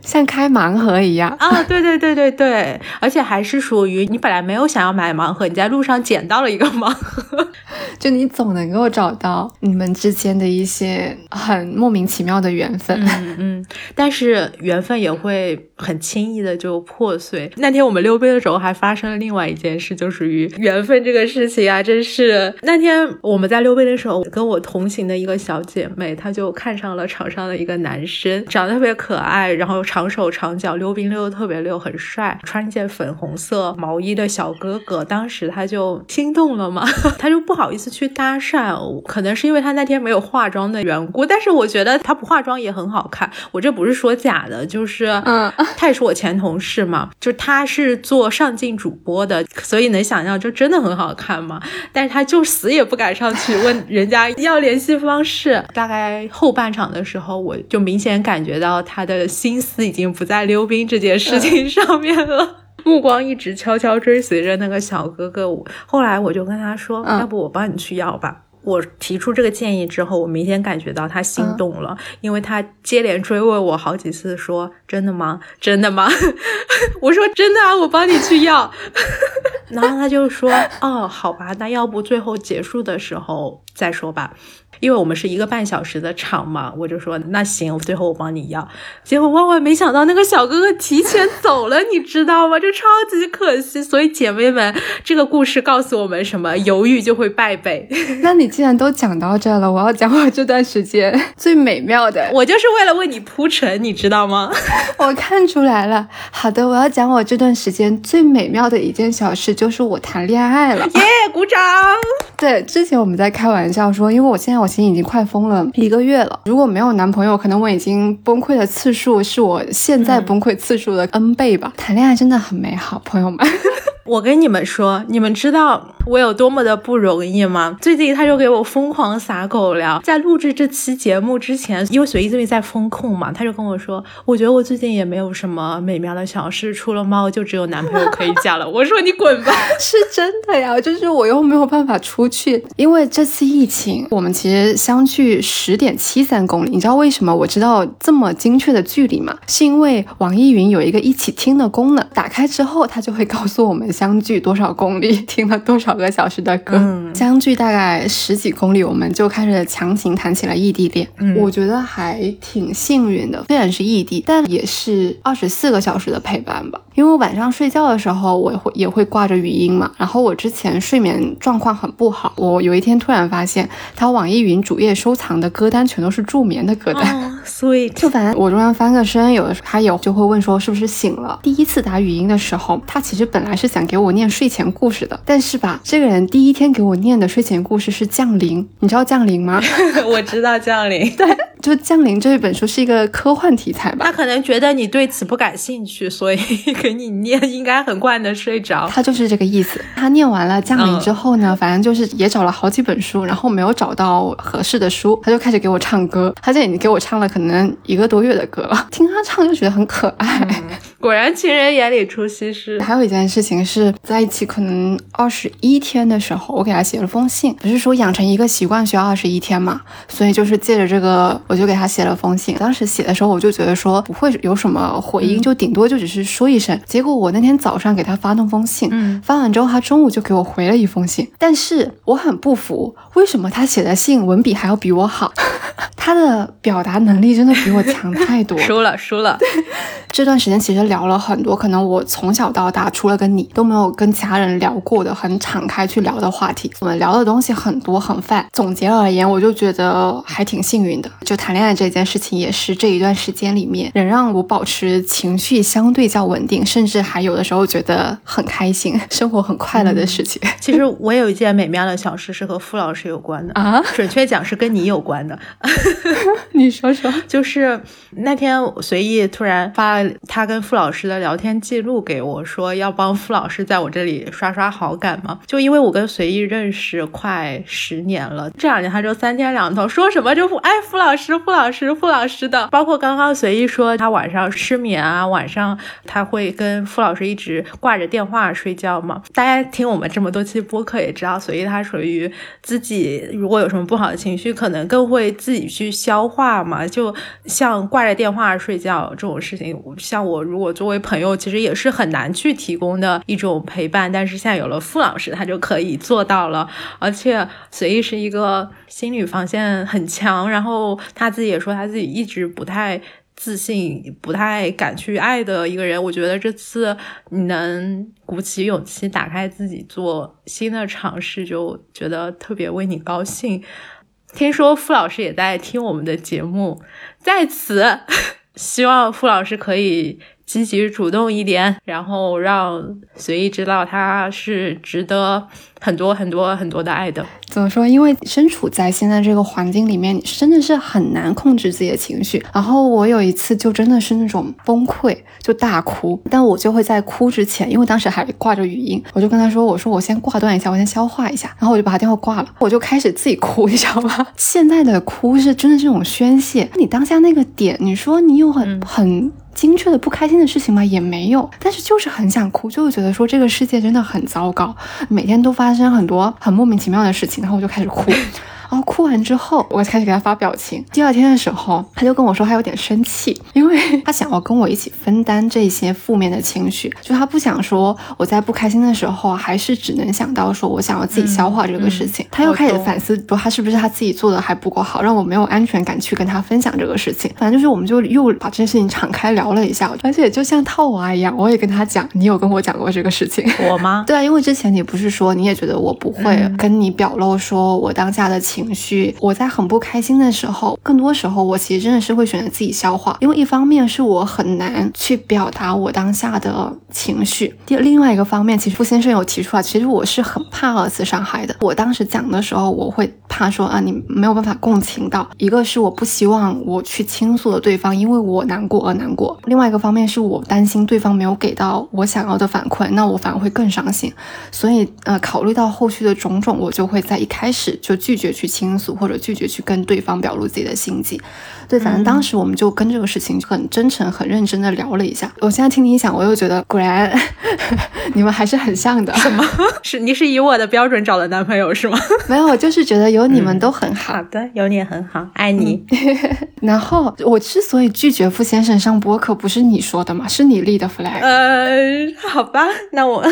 像开盲盒一样啊！对对对对对，而且还是属于你本来没有想要买盲盒，你在路上捡到了一个盲盒，就你总能够找到你们之间的一些很莫名其妙的缘分。嗯嗯，但是缘分也会很轻易的就破碎。那天我们溜冰的时候还发生了另外一件事，就属于缘分这个事情啊，真是那天我们在溜冰的时候，跟我同行的一个小姐妹，她就看上了场上的一个男生，长得特别可爱，然后长手长脚，溜冰溜的特别溜，很帅，穿一件粉红色毛衣的小哥哥。当时他就心动了嘛，他就不好意思去搭讪，可能是因为他那天没有化妆的缘故。但是我觉得他不化妆也很好看，我这不是说假的，就是嗯，他也是我前同事嘛，就他是做上镜主播的，所以能想象就真的很好看嘛。但是他就死也不敢上去问人家要联系方式。大概后半场的时候，我就明显感觉到他的心思。已经不在溜冰这件事情上面了，目光一直悄悄追随着那个小哥哥。后来我就跟他说：“要不我帮你去要吧。”我提出这个建议之后，我明显感觉到他心动了，因为他接连追问我好几次，说：“真的吗？真的吗？” 我说：“真的啊，我帮你去要。”然后他就说：“哦，好吧，那要不最后结束的时候再说吧。”因为我们是一个半小时的场嘛，我就说那行，最后我帮你要。结果万万没想到，那个小哥哥提前走了，你知道吗？就超级可惜。所以姐妹们，这个故事告诉我们什么？犹豫就会败北。那你既然都讲到这了，我要讲我这段时间 最美妙的。我就是为了为你铺陈，你知道吗？我看出来了。好的，我要讲我这段时间最美妙的一件小事，就是我谈恋爱了。耶，鼓掌。对，之前我们在开玩笑说，因为我现在我。心已经快疯了一个月了。如果没有男朋友，可能我已经崩溃的次数是我现在崩溃次数的 N 倍吧。谈恋爱真的很美好，朋友们。我跟你们说，你们知道我有多么的不容易吗？最近他就给我疯狂撒狗粮。在录制这期节目之前，因为随意这边在风控嘛，他就跟我说，我觉得我最近也没有什么美妙的小事，除了猫，就只有男朋友可以嫁了。我说你滚吧，是真的呀，就是我又没有办法出去，因为这次疫情，我们其实相距十点七三公里。你知道为什么我知道这么精确的距离吗？是因为网易云有一个一起听的功能，打开之后，它就会告诉我们。相距多少公里，听了多少个小时的歌？嗯相距大概十几公里，我们就开始强行谈起了异地恋。嗯我觉得还挺幸运的，虽然是异地，但也是二十四个小时的陪伴吧。因为我晚上睡觉的时候，我会也会挂着语音嘛。然后我之前睡眠状况很不好，我有一天突然发现，他网易云主页收藏的歌单全都是助眠的歌单。所以就反正我中间翻个身，有的时候他有就会问说是不是醒了。第一次打语音的时候，他其实本来是想给我念睡前故事的，但是吧，这个人第一天给我念的睡前故事是《降临》，你知道《降临》吗？我知道《降临》，对，就《降临》这一本书是一个科幻题材吧。他可能觉得你对此不感兴趣，所以给你念，应该很快的睡着。他就是这个意思。他念完了《降临》之后呢，反正就是也找了好几本书，然后没有找到合适的书，他就开始给我唱歌。他这已经给我唱了。可能一个多月的歌了，听他唱就觉得很可爱。果然情人眼里出西施。还有一件事情是在一起可能二十一天的时候，我给他写了封信。不是说养成一个习惯需要二十一天嘛？所以就是借着这个，我就给他写了封信。当时写的时候，我就觉得说不会有什么回音，就顶多就只是说一声。结果我那天早上给他发那封信，发完之后他中午就给我回了一封信。但是我很不服，为什么他写的信文笔还要比我好？他的表达能力。真的比我强太多，输 了输了。这段时间其实聊了很多，可能我从小到大除了跟你都没有跟其他人聊过的很敞开去聊的话题。我们聊的东西很多很泛。总结而言，我就觉得还挺幸运的。就谈恋爱这件事情，也是这一段时间里面能让我保持情绪相对较稳定，甚至还有的时候觉得很开心，生活很快乐的事情。其实我有一件美妙的小事是和傅老师有关的啊，准确讲是跟你有关的。你说说。就是那天随意突然发他跟傅老师的聊天记录给我，说要帮傅老师在我这里刷刷好感嘛。就因为我跟随意认识快十年了，这两年他就三天两头说什么就哎傅老师傅老师傅老师的。包括刚刚随意说他晚上失眠啊，晚上他会跟傅老师一直挂着电话睡觉嘛。大家听我们这么多期播客也知道，随意他属于自己如果有什么不好的情绪，可能更会。自己去消化嘛。就像挂着电话睡觉这种事情，像我如果我作为朋友，其实也是很难去提供的一种陪伴。但是现在有了傅老师，他就可以做到了。而且随意是一个心理防线很强，然后他自己也说他自己一直不太。自信不太敢去爱的一个人，我觉得这次你能鼓起勇气打开自己做新的尝试，就觉得特别为你高兴。听说傅老师也在听我们的节目，在此 希望傅老师可以。积极主动一点，然后让随意知道他是值得很多很多很多的爱的。怎么说？因为身处在现在这个环境里面，你真的是很难控制自己的情绪。然后我有一次就真的是那种崩溃，就大哭。但我就会在哭之前，因为当时还挂着语音，我就跟他说：“我说我先挂断一下，我先消化一下。”然后我就把他电话挂了，我就开始自己哭，你知道吗？现在的哭是真的这种宣泄。你当下那个点，你说你有很很。精确的不开心的事情吗？也没有，但是就是很想哭，就是觉得说这个世界真的很糟糕，每天都发生很多很莫名其妙的事情，然后我就开始哭。然后哭完之后，我开始给他发表情。第二天的时候，他就跟我说他有点生气，因为 他想要跟我一起分担这些负面的情绪，就他不想说我在不开心的时候，还是只能想到说我想要自己消化这个事情。他又开始反思，说他是不是他自己做的还不够好，让我没有安全感去跟他分享这个事情。反正就是我们就又把这件事情敞开聊了一下，而且就像套娃一样，我也跟他讲，你有跟我讲过这个事情，我吗？对啊，因为之前你不是说你也觉得我不会跟你表露说我当下的情。情绪，我在很不开心的时候，更多时候我其实真的是会选择自己消化，因为一方面是我很难去表达我当下的情绪，第另外一个方面，其实傅先生有提出来，其实我是很怕二次伤害的。我当时讲的时候，我会怕说啊，你没有办法共情到，一个是我不希望我去倾诉的对方因为我难过而难过，另外一个方面是我担心对方没有给到我想要的反馈，那我反而会更伤心。所以呃，考虑到后续的种种，我就会在一开始就拒绝去。倾诉或者拒绝去跟对方表露自己的心迹，对，反正当时我们就跟这个事情很真诚、很认真的聊了一下。我现在听你讲，我又觉得果然 你们还是很像的。什么？是你是以我的标准找的男朋友是吗？没有，我就是觉得有你们都很好。好的，有你很好，爱你。然后我之所以拒绝傅先生上播客，不是你说的吗？是你立的 flag。呃，好吧，那我。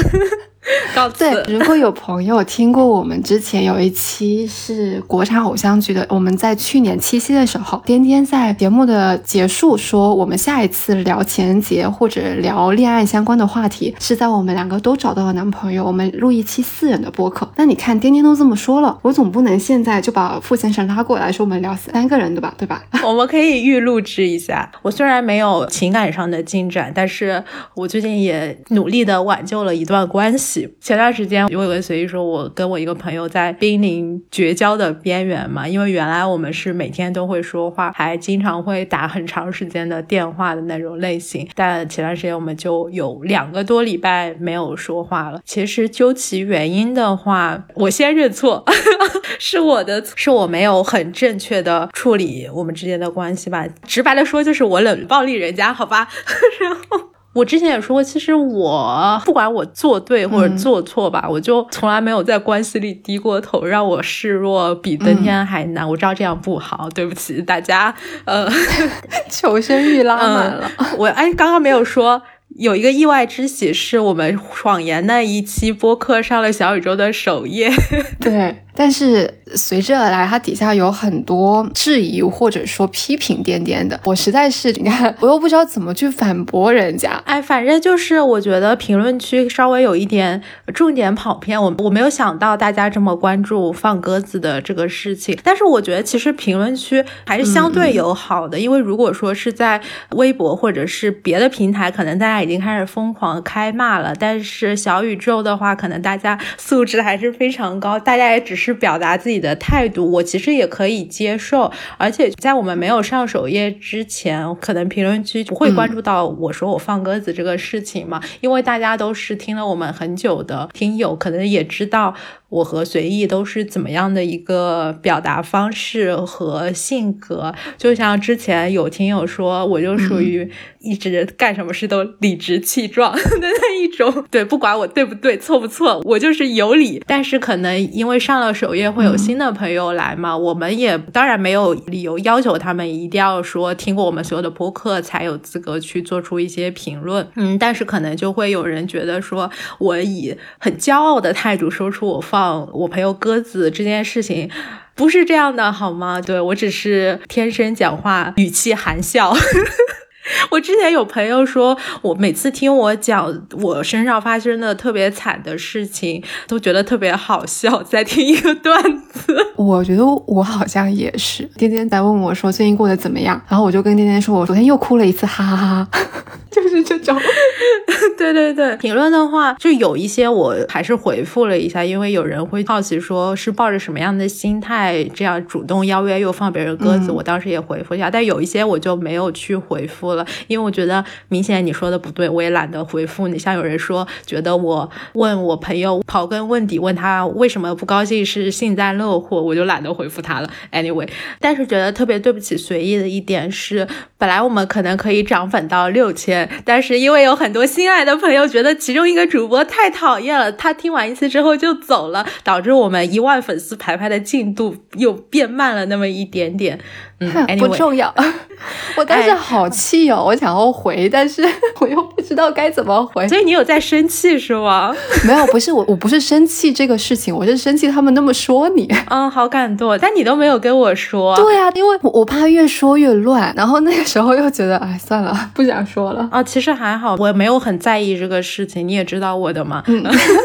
对，如果有朋友听过我们之前有一期是国产偶像剧的，我们在去年七夕的时候，颠颠在节目的结束说，我们下一次聊情人节或者聊恋爱相关的话题，是在我们两个都找到了男朋友，我们录一期四人的播客。那你看，颠颠都这么说了，我总不能现在就把傅先生拉过来说我们聊三个人的吧，对吧？我们可以预录制一下。我虽然没有情感上的进展，但是我最近也努力的挽救了一段关系。前段时间，我有个随意说，我跟我一个朋友在濒临绝交的边缘嘛，因为原来我们是每天都会说话，还经常会打很长时间的电话的那种类型。但前段时间我们就有两个多礼拜没有说话了。其实究其原因的话，我先认错，是我的，是我没有很正确的处理我们之间的关系吧。直白的说，就是我冷暴力人家，好吧，然后。我之前也说过，其实我不管我做对或者做错吧，我就从来没有在关系里低过头，让我示弱比登天还难。我知道这样不好，对不起大家。呃 求生欲拉满了。我哎，刚刚没有说。有一个意外之喜，是我们谎言那一期播客上了小宇宙的首页。对，但是随之而来，它底下有很多质疑或者说批评点点的，我实在是你看，我又不知道怎么去反驳人家。哎，反正就是我觉得评论区稍微有一点重点跑偏，我我没有想到大家这么关注放鸽子的这个事情。但是我觉得其实评论区还是相对友好的，因为如果说是在微博或者是别的平台，可能大家。已经开始疯狂开骂了，但是小宇宙的话，可能大家素质还是非常高，大家也只是表达自己的态度，我其实也可以接受。而且在我们没有上首页之前，可能评论区不会关注到我说我放鸽子这个事情嘛，因为大家都是听了我们很久的听友，可能也知道我和随意都是怎么样的一个表达方式和性格。就像之前有听友说，我就属于一直干什么事都理直气壮的那一种。对，不管我对不对、错不错，我就是有理。但是可能因为上了首页会有新的朋友来嘛，我们也当然没有理由要求他们一定要说听过我们所有的播客才有资格去做出一些评论。嗯，但是可能就会有人觉得说我以很骄傲的态度说出我放我朋友鸽子这件事情。不是这样的，好吗？对我只是天生讲话语气含笑。我之前有朋友说，我每次听我讲我身上发生的特别惨的事情，都觉得特别好笑，在听一个段子。我觉得我好像也是。天天在问我说最近过得怎么样，然后我就跟天天说，我昨天又哭了一次，哈哈哈，就是这种。对对对，评论的话，就有一些我还是回复了一下，因为有人会好奇说是抱着什么样的心态这样主动邀约又放别人鸽子，我当时也回复一下，但有一些我就没有去回复了，因为我觉得明显你说的不对，我也懒得回复你。像有人说觉得我问我朋友刨根问底，问他为什么不高兴是幸灾乐祸，我就懒得回复他了。Anyway，但是觉得特别对不起随意的一点是，本来我们可能可以涨粉到六千，但是因为有很多新爱的朋友觉得其中一个主播太讨厌了，他听完一次之后就走了，导致我们一万粉丝排排的进度又变慢了那么一点点。嗯，不重要。我当时好气哦，我想要回，但是 我又不知道该怎么回。所以你有在生气是吗？没有，不是我，我不是生气这个事情，我是生气他们那么说你。嗯，好感动，但你都没有跟我说。对啊，因为我我怕越说越乱，然后那个时候又觉得，哎，算了，不想说了。啊，其实还好，我没有很在意这个事情，你也知道我的嘛。嗯，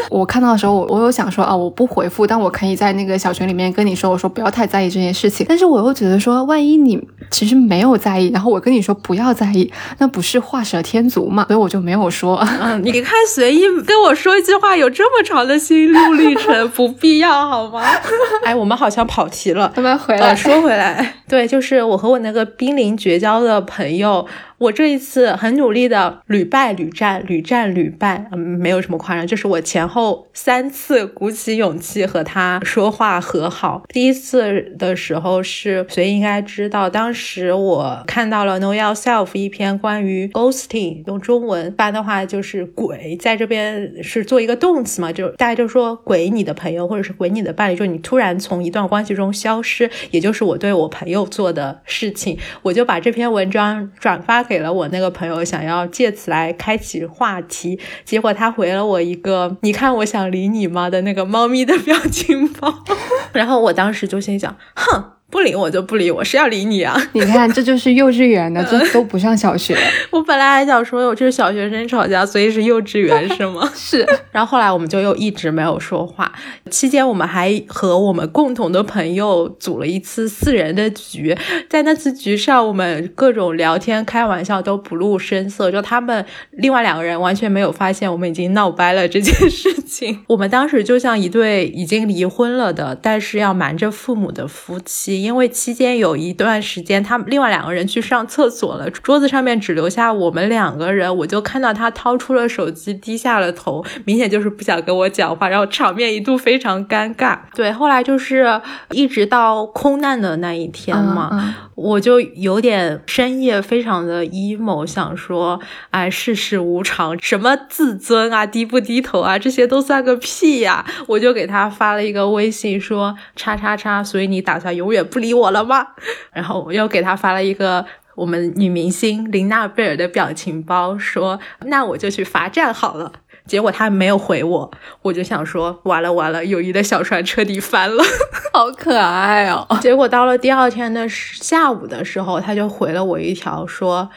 我看到的时候，我我有想说啊，我不回复，但我可以在那个小群里面跟你说，我说不要太在意这件事情。但是我又觉得说，万一你其实没有在意，然后我跟你说不要在意，那不是画蛇添足嘛？所以我就没有说。嗯，你看随意跟我说一句话，有这么长的心路历程，不必要好吗？哎，我们好像跑题了，我们回来说回来，对，就是我和我那个濒临绝交的朋友。我这一次很努力的屡败屡战，屡战屡败，嗯，没有什么夸张，就是我前后三次鼓起勇气和他说话和好。第一次的时候是谁应该知道，当时我看到了 Know Yourself 一篇关于 ghosting，用中文翻的话就是鬼，在这边是做一个动词嘛，就大家就说鬼你的朋友或者是鬼你的伴侣，就你突然从一段关系中消失，也就是我对我朋友做的事情，我就把这篇文章转发。给了我那个朋友，想要借此来开启话题，结果他回了我一个“你看我想理你吗”的那个猫咪的表情包，然后我当时就心想，哼。不理我就不理我，谁要理你啊！你看，这就是幼稚园的，这都不上小学。我本来还想说，我这是小学生吵架，所以是幼稚园是吗？是。然后后来我们就又一直没有说话。期间我们还和我们共同的朋友组了一次四人的局，在那次局上，我们各种聊天、开玩笑都不露声色，就他们另外两个人完全没有发现我们已经闹掰了这件事情。我们当时就像一对已经离婚了的，但是要瞒着父母的夫妻。因为期间有一段时间，他们另外两个人去上厕所了，桌子上面只留下我们两个人，我就看到他掏出了手机，低下了头，明显就是不想跟我讲话，然后场面一度非常尴尬。对，后来就是一直到空难的那一天嘛，我就有点深夜非常的 emo，想说，哎，世事无常，什么自尊啊，低不低头啊，这些都算个屁呀！我就给他发了一个微信说，叉叉叉，所以你打算永远。不理我了吗？然后我又给他发了一个我们女明星琳娜贝尔的表情包，说那我就去罚站好了。结果他没有回我，我就想说完了完了，友谊的小船彻底翻了，好可爱哦。结果到了第二天的下午的时候，他就回了我一条说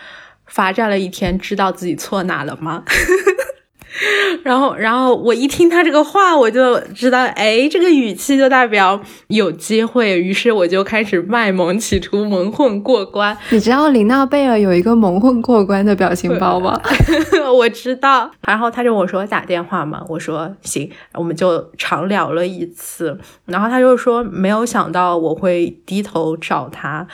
罚站了一天，知道自己错哪了吗？然后，然后我一听他这个话，我就知道，哎，这个语气就代表有机会。于是我就开始卖萌，企图蒙混过关。你知道琳娜贝尔有一个蒙混过关的表情包吗？我知道。然后他就我说打电话嘛，我说行，我们就长聊了一次。然后他就说没有想到我会低头找他，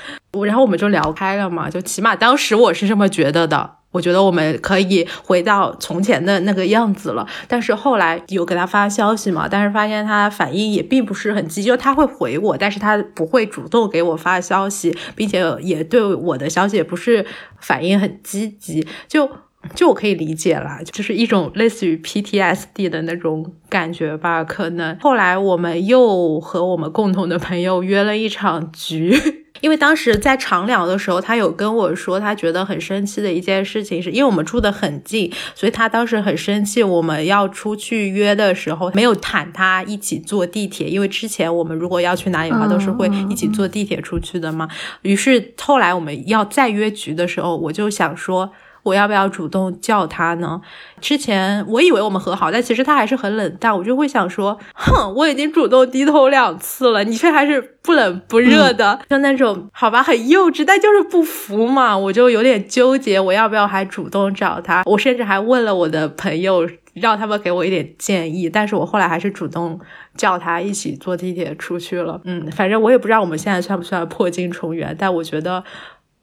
然后我们就聊开了嘛，就起码当时我是这么觉得的。我觉得我们可以回到从前的那个样子了。但是后来有给他发消息嘛，但是发现他反应也并不是很积极，就他会回我，但是他不会主动给我发消息，并且也对我的消息也不是反应很积极，就就我可以理解啦，就是一种类似于 PTSD 的那种感觉吧。可能后来我们又和我们共同的朋友约了一场局。因为当时在长聊的时候，他有跟我说，他觉得很生气的一件事情，是因为我们住的很近，所以他当时很生气。我们要出去约的时候，没有喊他一起坐地铁，因为之前我们如果要去哪里的话，都是会一起坐地铁出去的嘛。于是后来我们要再约局的时候，我就想说。我要不要主动叫他呢？之前我以为我们和好，但其实他还是很冷淡。我就会想说，哼，我已经主动低头两次了，你却还是不冷不热的，就那种好吧，很幼稚，但就是不服嘛。我就有点纠结，我要不要还主动找他？我甚至还问了我的朋友，让他们给我一点建议。但是我后来还是主动叫他一起坐地铁出去了。嗯，反正我也不知道我们现在算不算破镜重圆，但我觉得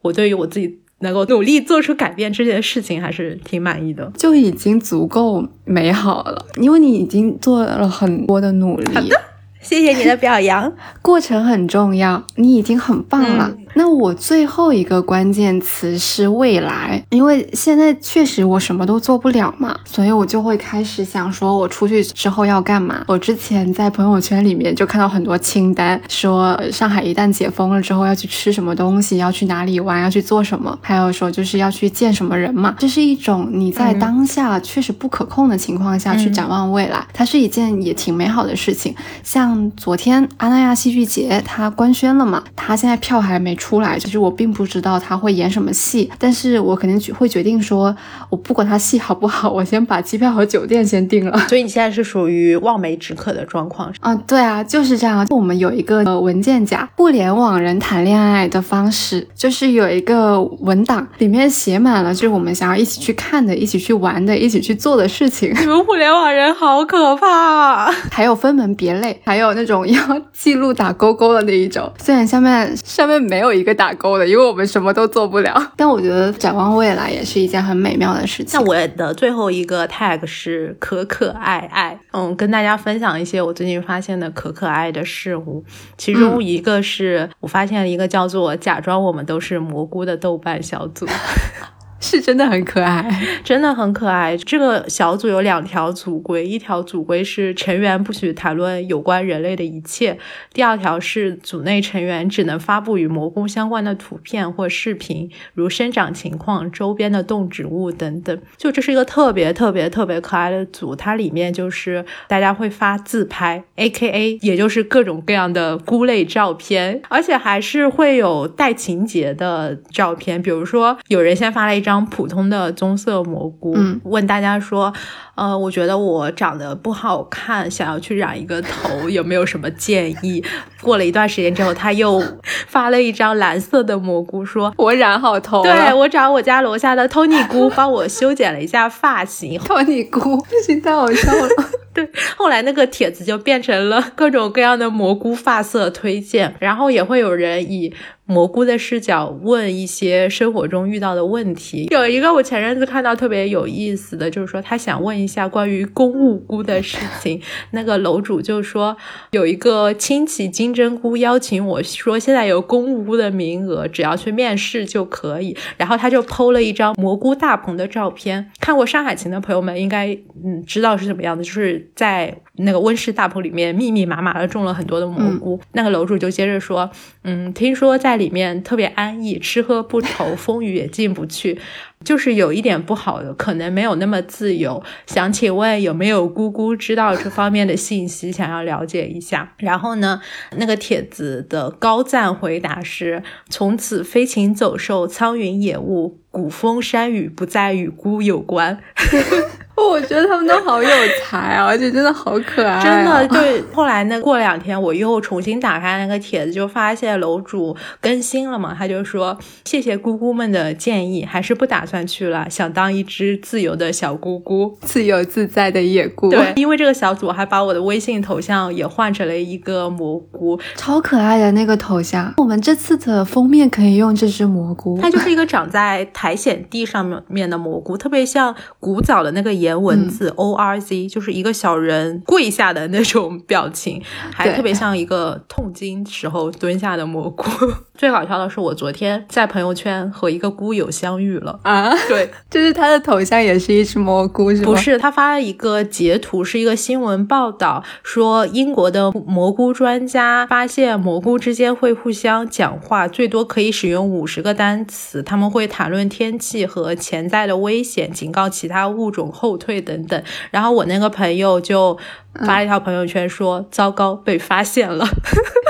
我对于我自己。能够努力做出改变这件事情还是挺满意的，就已经足够美好了，因为你已经做了很多的努力。好的，谢谢你的表扬，过程很重要，你已经很棒了。那我最后一个关键词是未来，因为现在确实我什么都做不了嘛，所以我就会开始想说，我出去之后要干嘛。我之前在朋友圈里面就看到很多清单，说上海一旦解封了之后要去吃什么东西，要去哪里玩，要去做什么，还有说就是要去见什么人嘛。这是一种你在当下确实不可控的情况下去展望未来，它是一件也挺美好的事情。像昨天阿那亚戏剧节它官宣了嘛，它现在票还没出。出来，其实我并不知道他会演什么戏，但是我肯定会决定说，我不管他戏好不好，我先把机票和酒店先定了。所以你现在是属于望梅止渴的状况啊？对啊，就是这样。我们有一个文件夹，互联网人谈恋爱的方式，就是有一个文档，里面写满了就是我们想要一起去看的、一起去玩的、一起去做的事情。你们互联网人好可怕！还有分门别类，还有那种要记录打勾勾的那一种，虽然下面上面没有。一个打勾的，因为我们什么都做不了。但我觉得展望未来也是一件很美妙的事情。那我的最后一个 tag 是可可爱爱，嗯，跟大家分享一些我最近发现的可可爱的事物。其中一个是我发现了一个叫做“假装我们都是蘑菇”的豆瓣小组。是真的很可爱，真的很可爱。这个小组有两条组规，一条组规是成员不许谈论有关人类的一切，第二条是组内成员只能发布与蘑菇相关的图片或视频，如生长情况、周边的动植物等等。就这是一个特别特别特别可爱的组，它里面就是大家会发自拍，A K A，也就是各种各样的菇类照片，而且还是会有带情节的照片，比如说有人先发了一。张普通的棕色蘑菇，问大家说，呃，我觉得我长得不好看，想要去染一个头，有没有什么建议？过了一段时间之后，他又发了一张蓝色的蘑菇，说我染好头，对我找我家楼下的 Tony 菇帮我修剪了一下发型。Tony 菇，这情太好笑了。对，后来那个帖子就变成了各种各样的蘑菇发色推荐，然后也会有人以。蘑菇的视角问一些生活中遇到的问题，有一个我前阵子看到特别有意思的，就是说他想问一下关于公务菇的事情。那个楼主就说有一个亲戚金针菇邀请我说现在有公务菇的名额，只要去面试就可以。然后他就剖了一张蘑菇大棚的照片，看过《山海情》的朋友们应该嗯知道是什么样的，就是在那个温室大棚里面密密麻麻的种了很多的蘑菇。那个楼主就接着说，嗯，听说在里面特别安逸，吃喝不愁，风雨也进不去，就是有一点不好的，可能没有那么自由。想请问有没有姑姑知道这方面的信息，想要了解一下？然后呢，那个帖子的高赞回答是：从此飞禽走兽、苍云野物、古风山雨不再与菇有关。我 我觉得他们都好有才啊，而且真的好可爱、啊。真的，对。后来呢，过两天我又重新打开那个帖子，就发现楼主更新了嘛。他就说：“谢谢姑姑们的建议，还是不打算去了，想当一只自由的小姑姑，自由自在的野姑。”对，因为这个小组还把我的微信头像也换成了一个蘑菇，超可爱的那个头像。我们这次的封面可以用这只蘑菇，它就是一个长在苔藓地上面面的蘑菇，特别像古早的那个颜文字 O R Z，、就是一个小人跪下的那种表情，还特别像一个痛经时候蹲下的蘑菇。最搞笑的是，我昨天在朋友圈和一个菇友相遇了啊！对，就是他的头像也是一只蘑菇，是吗？不是，他发了一个截图，是一个新闻报道，说英国的蘑菇专家发现蘑菇之间会互相讲话，最多可以使用五十个单词，他们会谈论天气和潜在的危险，警告其他物种后退等等。然后我那个朋友就发了一条朋友圈说：“嗯、糟糕，被发现了。”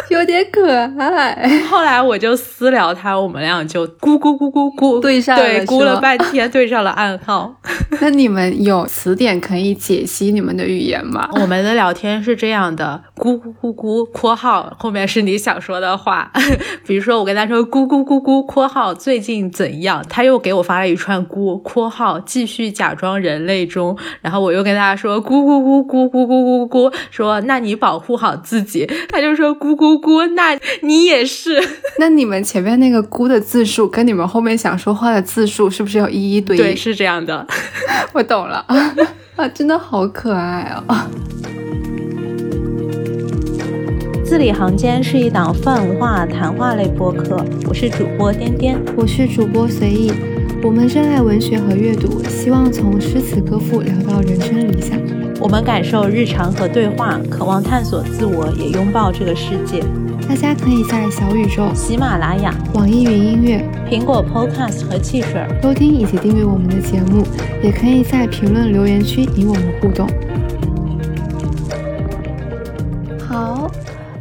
有点可爱。后来我就私聊他，我们俩就咕咕咕咕咕对上了，对，咕了半天，对上了暗号。那你们有词典可以解析你们的语言吗？我们的聊天是这样的：咕咕咕咕（括号后面是你想说的话）。比如说，我跟他说咕咕咕咕（括号最近怎样），他又给我发了一串咕（括号继续假装人类中）。然后我又跟他说咕咕咕咕咕咕咕咕咕，说那你保护好自己。他就说咕咕。咕，那你也是？那你们前面那个“咕”的字数跟你们后面想说话的字数是不是要一一对应？对，是这样的。我懂了 啊，真的好可爱哦。字里行间是一档泛文化谈话类播客，我是主播颠颠，我是主播随意。我们热爱文学和阅读，希望从诗词歌赋聊到人生理想。我们感受日常和对话，渴望探索自我，也拥抱这个世界。大家可以在小宇宙、喜马拉雅、网易云音乐、苹果 Podcast 和汽水收听以及订阅我们的节目，也可以在评论留言区与我们互动。好。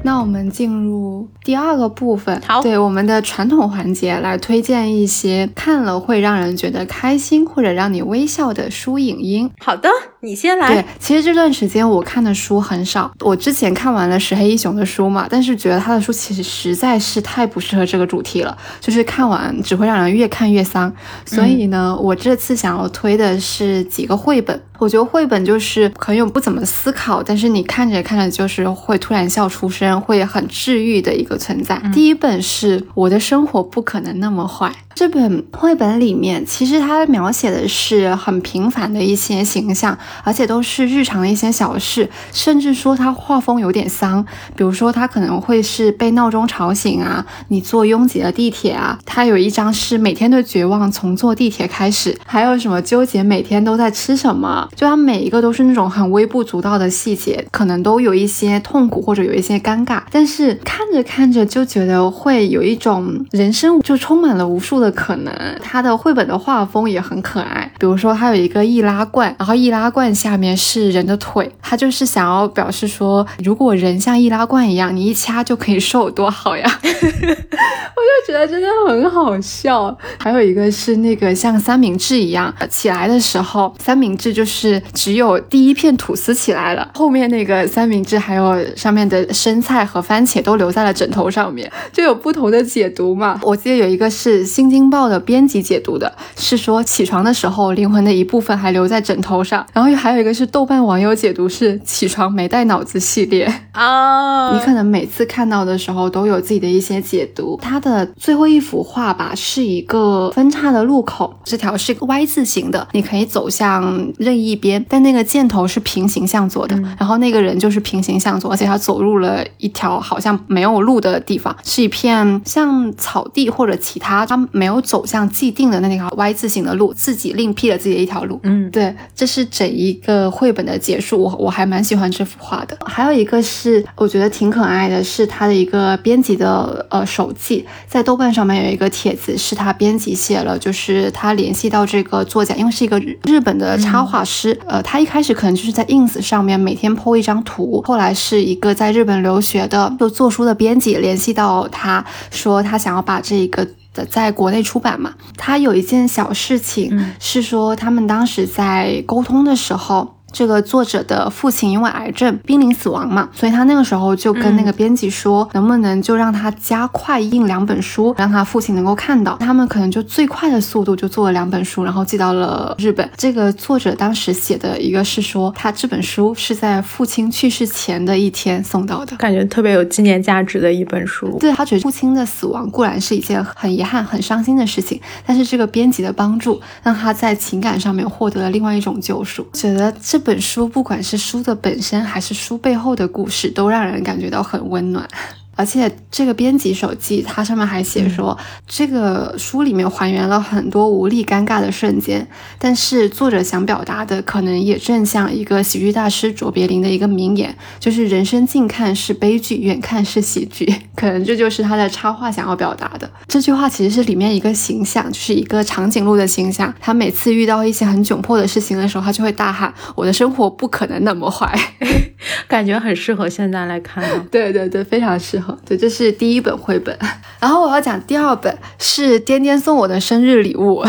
那我们进入第二个部分，好，对我们的传统环节来推荐一些看了会让人觉得开心或者让你微笑的书影音。好的，你先来。对，其实这段时间我看的书很少，我之前看完了石黑一雄的书嘛，但是觉得他的书其实实在是太不适合这个主题了，就是看完只会让人越看越丧。所以呢，我这次想要推的是几个绘本。我觉得绘本就是可能不怎么思考，但是你看着看着就是会突然笑出声，会很治愈的一个存在。嗯、第一本是我的生活不可能那么坏。这本绘本里面，其实它描写的是很平凡的一些形象，而且都是日常的一些小事，甚至说它画风有点丧。比如说，它可能会是被闹钟吵醒啊，你坐拥挤的地铁啊。它有一张是每天都绝望从坐地铁开始，还有什么纠结每天都在吃什么。就它每一个都是那种很微不足道的细节，可能都有一些痛苦或者有一些尴尬，但是看着看看着就觉得会有一种人生就充满了无数的可能。它的绘本的画风也很可爱，比如说它有一个易拉罐，然后易拉罐下面是人的腿，它就是想要表示说，如果人像易拉罐一样，你一掐就可以瘦，多好呀！我就觉得真的很好笑。还有一个是那个像三明治一样起来的时候，三明治就是只有第一片吐司起来了，后面那个三明治还有上面的生菜和番茄都留在了枕头上面，就有不同的解读嘛。我记得有一个是《新京报》的编辑解读的，是说起床的时候灵魂的一部分还留在枕头上，然后还有一个是豆瓣网友解读是起床没带脑子系列 啊，你可能每次看到的时候都有自己的一些解读。它的最后一幅画吧是一个分叉的路口，这条是个 Y 字形的，你可以走向任意一边，但那个箭头是平行向左的，嗯、然后那个人就是平行向左，而且他走入了一条好像没有路的地方，是一片像草地或者其他他没有走向既定的那条 Y 字形的路，自己另辟了自己的一条路。嗯，对，这是整一个绘本的结束，我我还蛮喜欢这幅画的。还有一个是我觉得挺可爱的，是他的一个编辑的呃手记，在豆瓣上面有一个帖子，是他编辑写了，就是他联系到这个作家，因为是一个日本的插画师。嗯呃，他一开始可能就是在 ins 上面每天 po 一张图，后来是一个在日本留学的就做书的编辑联系到他，说他想要把这个。在国内出版嘛。他有一件小事情是说，他们当时在沟通的时候。这个作者的父亲因为癌症濒临死亡嘛，所以他那个时候就跟那个编辑说，能不能就让他加快印两本书，让他父亲能够看到。他们可能就最快的速度就做了两本书，然后寄到了日本。这个作者当时写的一个是说，他这本书是在父亲去世前的一天送到的，感觉特别有纪念价值的一本书。对他觉得父亲的死亡固然是一件很遗憾、很伤心的事情，但是这个编辑的帮助让他在情感上面获得了另外一种救赎。觉得这。本书不管是书的本身，还是书背后的故事，都让人感觉到很温暖。而且这个编辑手记，它上面还写说，这个书里面还原了很多无力尴尬的瞬间。但是作者想表达的，可能也正像一个喜剧大师卓别林的一个名言，就是人生近看是悲剧，远看是喜剧。可能这就是他的插画想要表达的。这句话其实是里面一个形象，就是一个长颈鹿的形象。他每次遇到一些很窘迫的事情的时候，他就会大喊：“我的生活不可能那么坏。”感觉很适合现在来看。对对对，非常适合。对，这是第一本绘本，然后我要讲第二本是颠颠送我的生日礼物。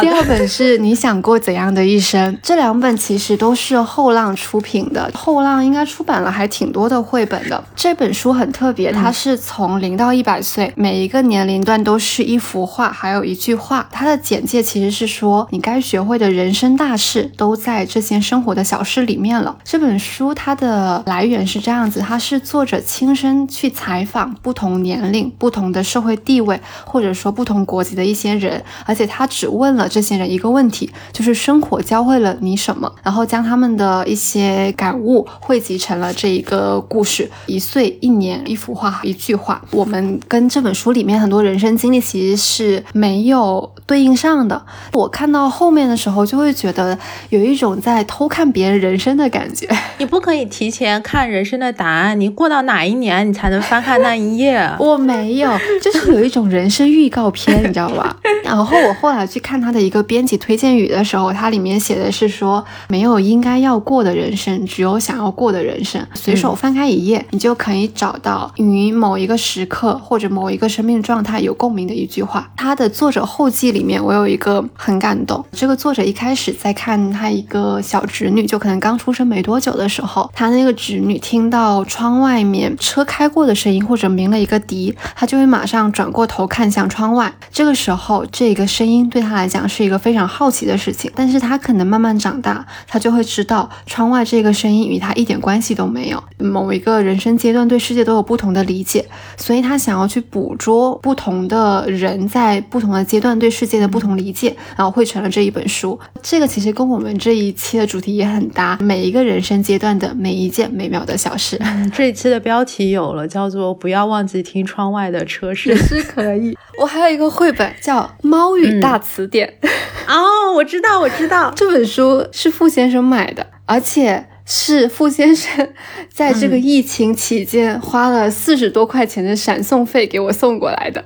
第二本是你想过怎样的一生？这两本其实都是后浪出品的，后浪应该出版了还挺多的绘本的。这本书很特别，它是从零到一百岁，每一个年龄段都是一幅画，还有一句话。它的简介其实是说，你该学会的人生大事都在这些生活的小事里面了。这本书它的来源是这样子，它是作者亲身去采访不同年龄、不同的社会地位，或者说不同国籍的一些人，而且他只问。了这些人一个问题，就是生活教会了你什么，然后将他们的一些感悟汇集成了这一个故事。一岁一年，一幅画，一句话。我们跟这本书里面很多人生经历其实是没有对应上的。我看到后面的时候，就会觉得有一种在偷看别人人生的感觉。你不可以提前看人生的答案，你过到哪一年，你才能翻看那一页？我没有，就是有一种人生预告片，你知道吧？然后我后来去看。看他的一个编辑推荐语的时候，它里面写的是说，没有应该要过的人生，只有想要过的人生。随手翻开一页，你就可以找到与某一个时刻或者某一个生命状态有共鸣的一句话。他的作者后记里面，我有一个很感动。这个作者一开始在看他一个小侄女，就可能刚出生没多久的时候，他那个侄女听到窗外面车开过的声音或者鸣了一个笛，他就会马上转过头看向窗外。这个时候，这个声音对他来，讲是一个非常好奇的事情，但是他可能慢慢长大，他就会知道窗外这个声音与他一点关系都没有。某一个人生阶段对世界都有不同的理解，所以他想要去捕捉不同的人在不同的阶段对世界的不同理解，然后汇成了这一本书。这个其实跟我们这一期的主题也很搭，每一个人生阶段的每一件美妙的小事。这一期的标题有了，叫做“不要忘记听窗外的车声”，也是可以。我还有一个绘本叫《猫语大词典》哦，我知道，我知道。这本书是傅先生买的，而且是傅先生在这个疫情期间花了四十多块钱的闪送费给我送过来的，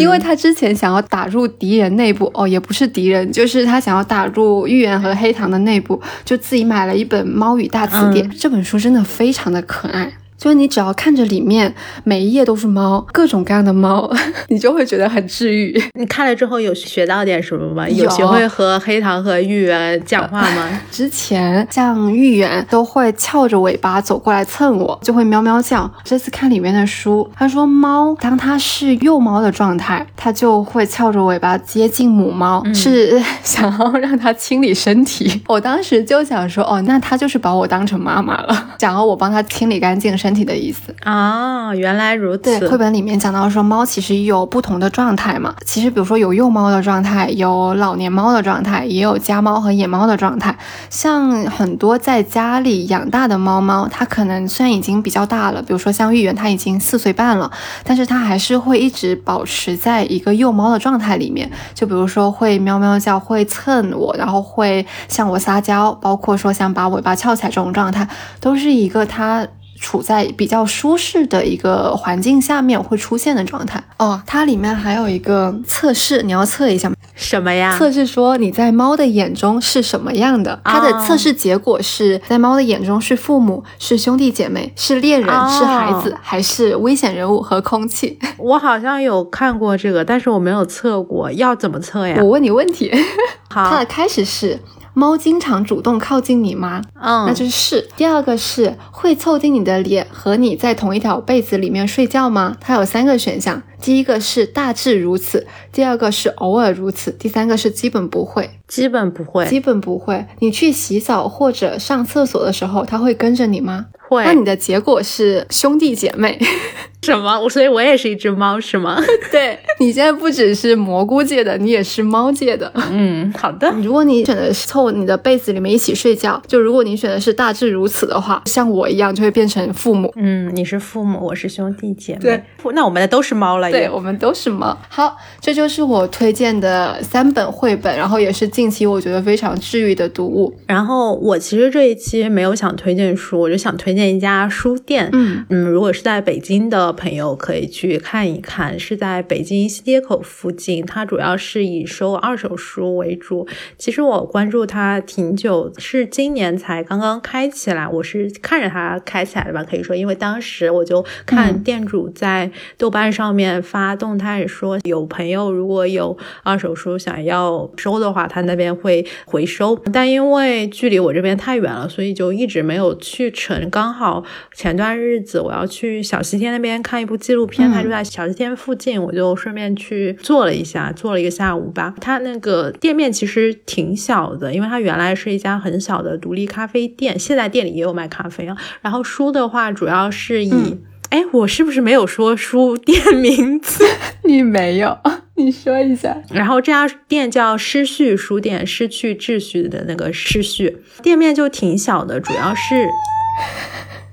因为他之前想要打入敌人内部，哦，也不是敌人，就是他想要打入豫园和黑糖的内部，就自己买了一本《猫语大词典》，这本书真的非常的可爱。就是你只要看着里面每一页都是猫，各种各样的猫，你就会觉得很治愈。你看了之后有学到点什么吗？有学会和黑糖和芋圆讲话吗？之前像芋圆都会翘着尾巴走过来蹭我，就会喵喵叫。这次看里面的书，他说猫当它是幼猫的状态，它就会翘着尾巴接近母猫，是想要让它清理身体。我当时就想说，哦，那它就是把我当成妈妈了，想要我帮它清理干净身。身体的意思啊，原来如此。对，绘本里面讲到说，猫其实有不同的状态嘛。其实，比如说有幼猫的状态，有老年猫的状态，也有家猫和野猫的状态。像很多在家里养大的猫猫，它可能虽然已经比较大了，比如说像芋圆，它已经四岁半了，但是它还是会一直保持在一个幼猫的状态里面。就比如说会喵喵叫，会蹭我，然后会向我撒娇，包括说想把尾巴翘起来这种状态，都是一个它。处在比较舒适的一个环境下面会出现的状态。哦，它里面还有一个测试，你要测一下吗？什么呀？测试说你在猫的眼中是什么样的？它的测试结果是在猫的眼中是父母、是兄弟姐妹、是恋人、哦是孩子，还是危险人物和空气？我好像有看过这个，但是我没有测过，要怎么测呀我？问你问题，它好的，开始是。猫经常主动靠近你吗？嗯，那就是是。第二个是会凑近你的脸和你在同一条被子里面睡觉吗？它有三个选项，第一个是大致如此，第二个是偶尔如此，第三个是基本不会。基本不会，基本不会。你去洗澡或者上厕所的时候，它会跟着你吗？会那你的结果是兄弟姐妹。什么？我所以，我也是一只猫，是吗？对你现在不只是蘑菇界的，你也是猫界的。嗯，好的。如果你选的是凑你的被子里面一起睡觉，就如果你选的是大致如此的话，像我一样就会变成父母。嗯，你是父母，我是兄弟姐妹。对，那我们的都是猫了。对，我们都是猫。好，这就是我推荐的三本绘本，然后也是近期我觉得非常治愈的读物。然后我其实这一期没有想推荐书，我就想推荐一家书店。嗯嗯，如果是在北京的朋友可以去看一看，是在北京西街口附近。它主要是以收二手书为主。其实我关注它挺久，是今年才刚刚开起来。我是看着它开起来的吧，可以说，因为当时我就看嗯店主在豆瓣上面发动态说，有朋友如果有二手书想要收的话，他那边会回收。但因为距离我这边太远了，所以就一直没有去成。刚好前段日子我要去小西天那边看一部纪录片，嗯它就在小西天附近，我就顺便去坐了一下，坐了一个下午吧。他那个店面其实挺小的，因为它原来是一家很小的独立咖啡店，现在店里也有卖咖啡啊。然后书的话，主要是以。嗯哎，我是不是没有说书店名字？你没有，你说一下。然后这家店叫失序书店，失去秩序的那个失序，店面就挺小的，主要是。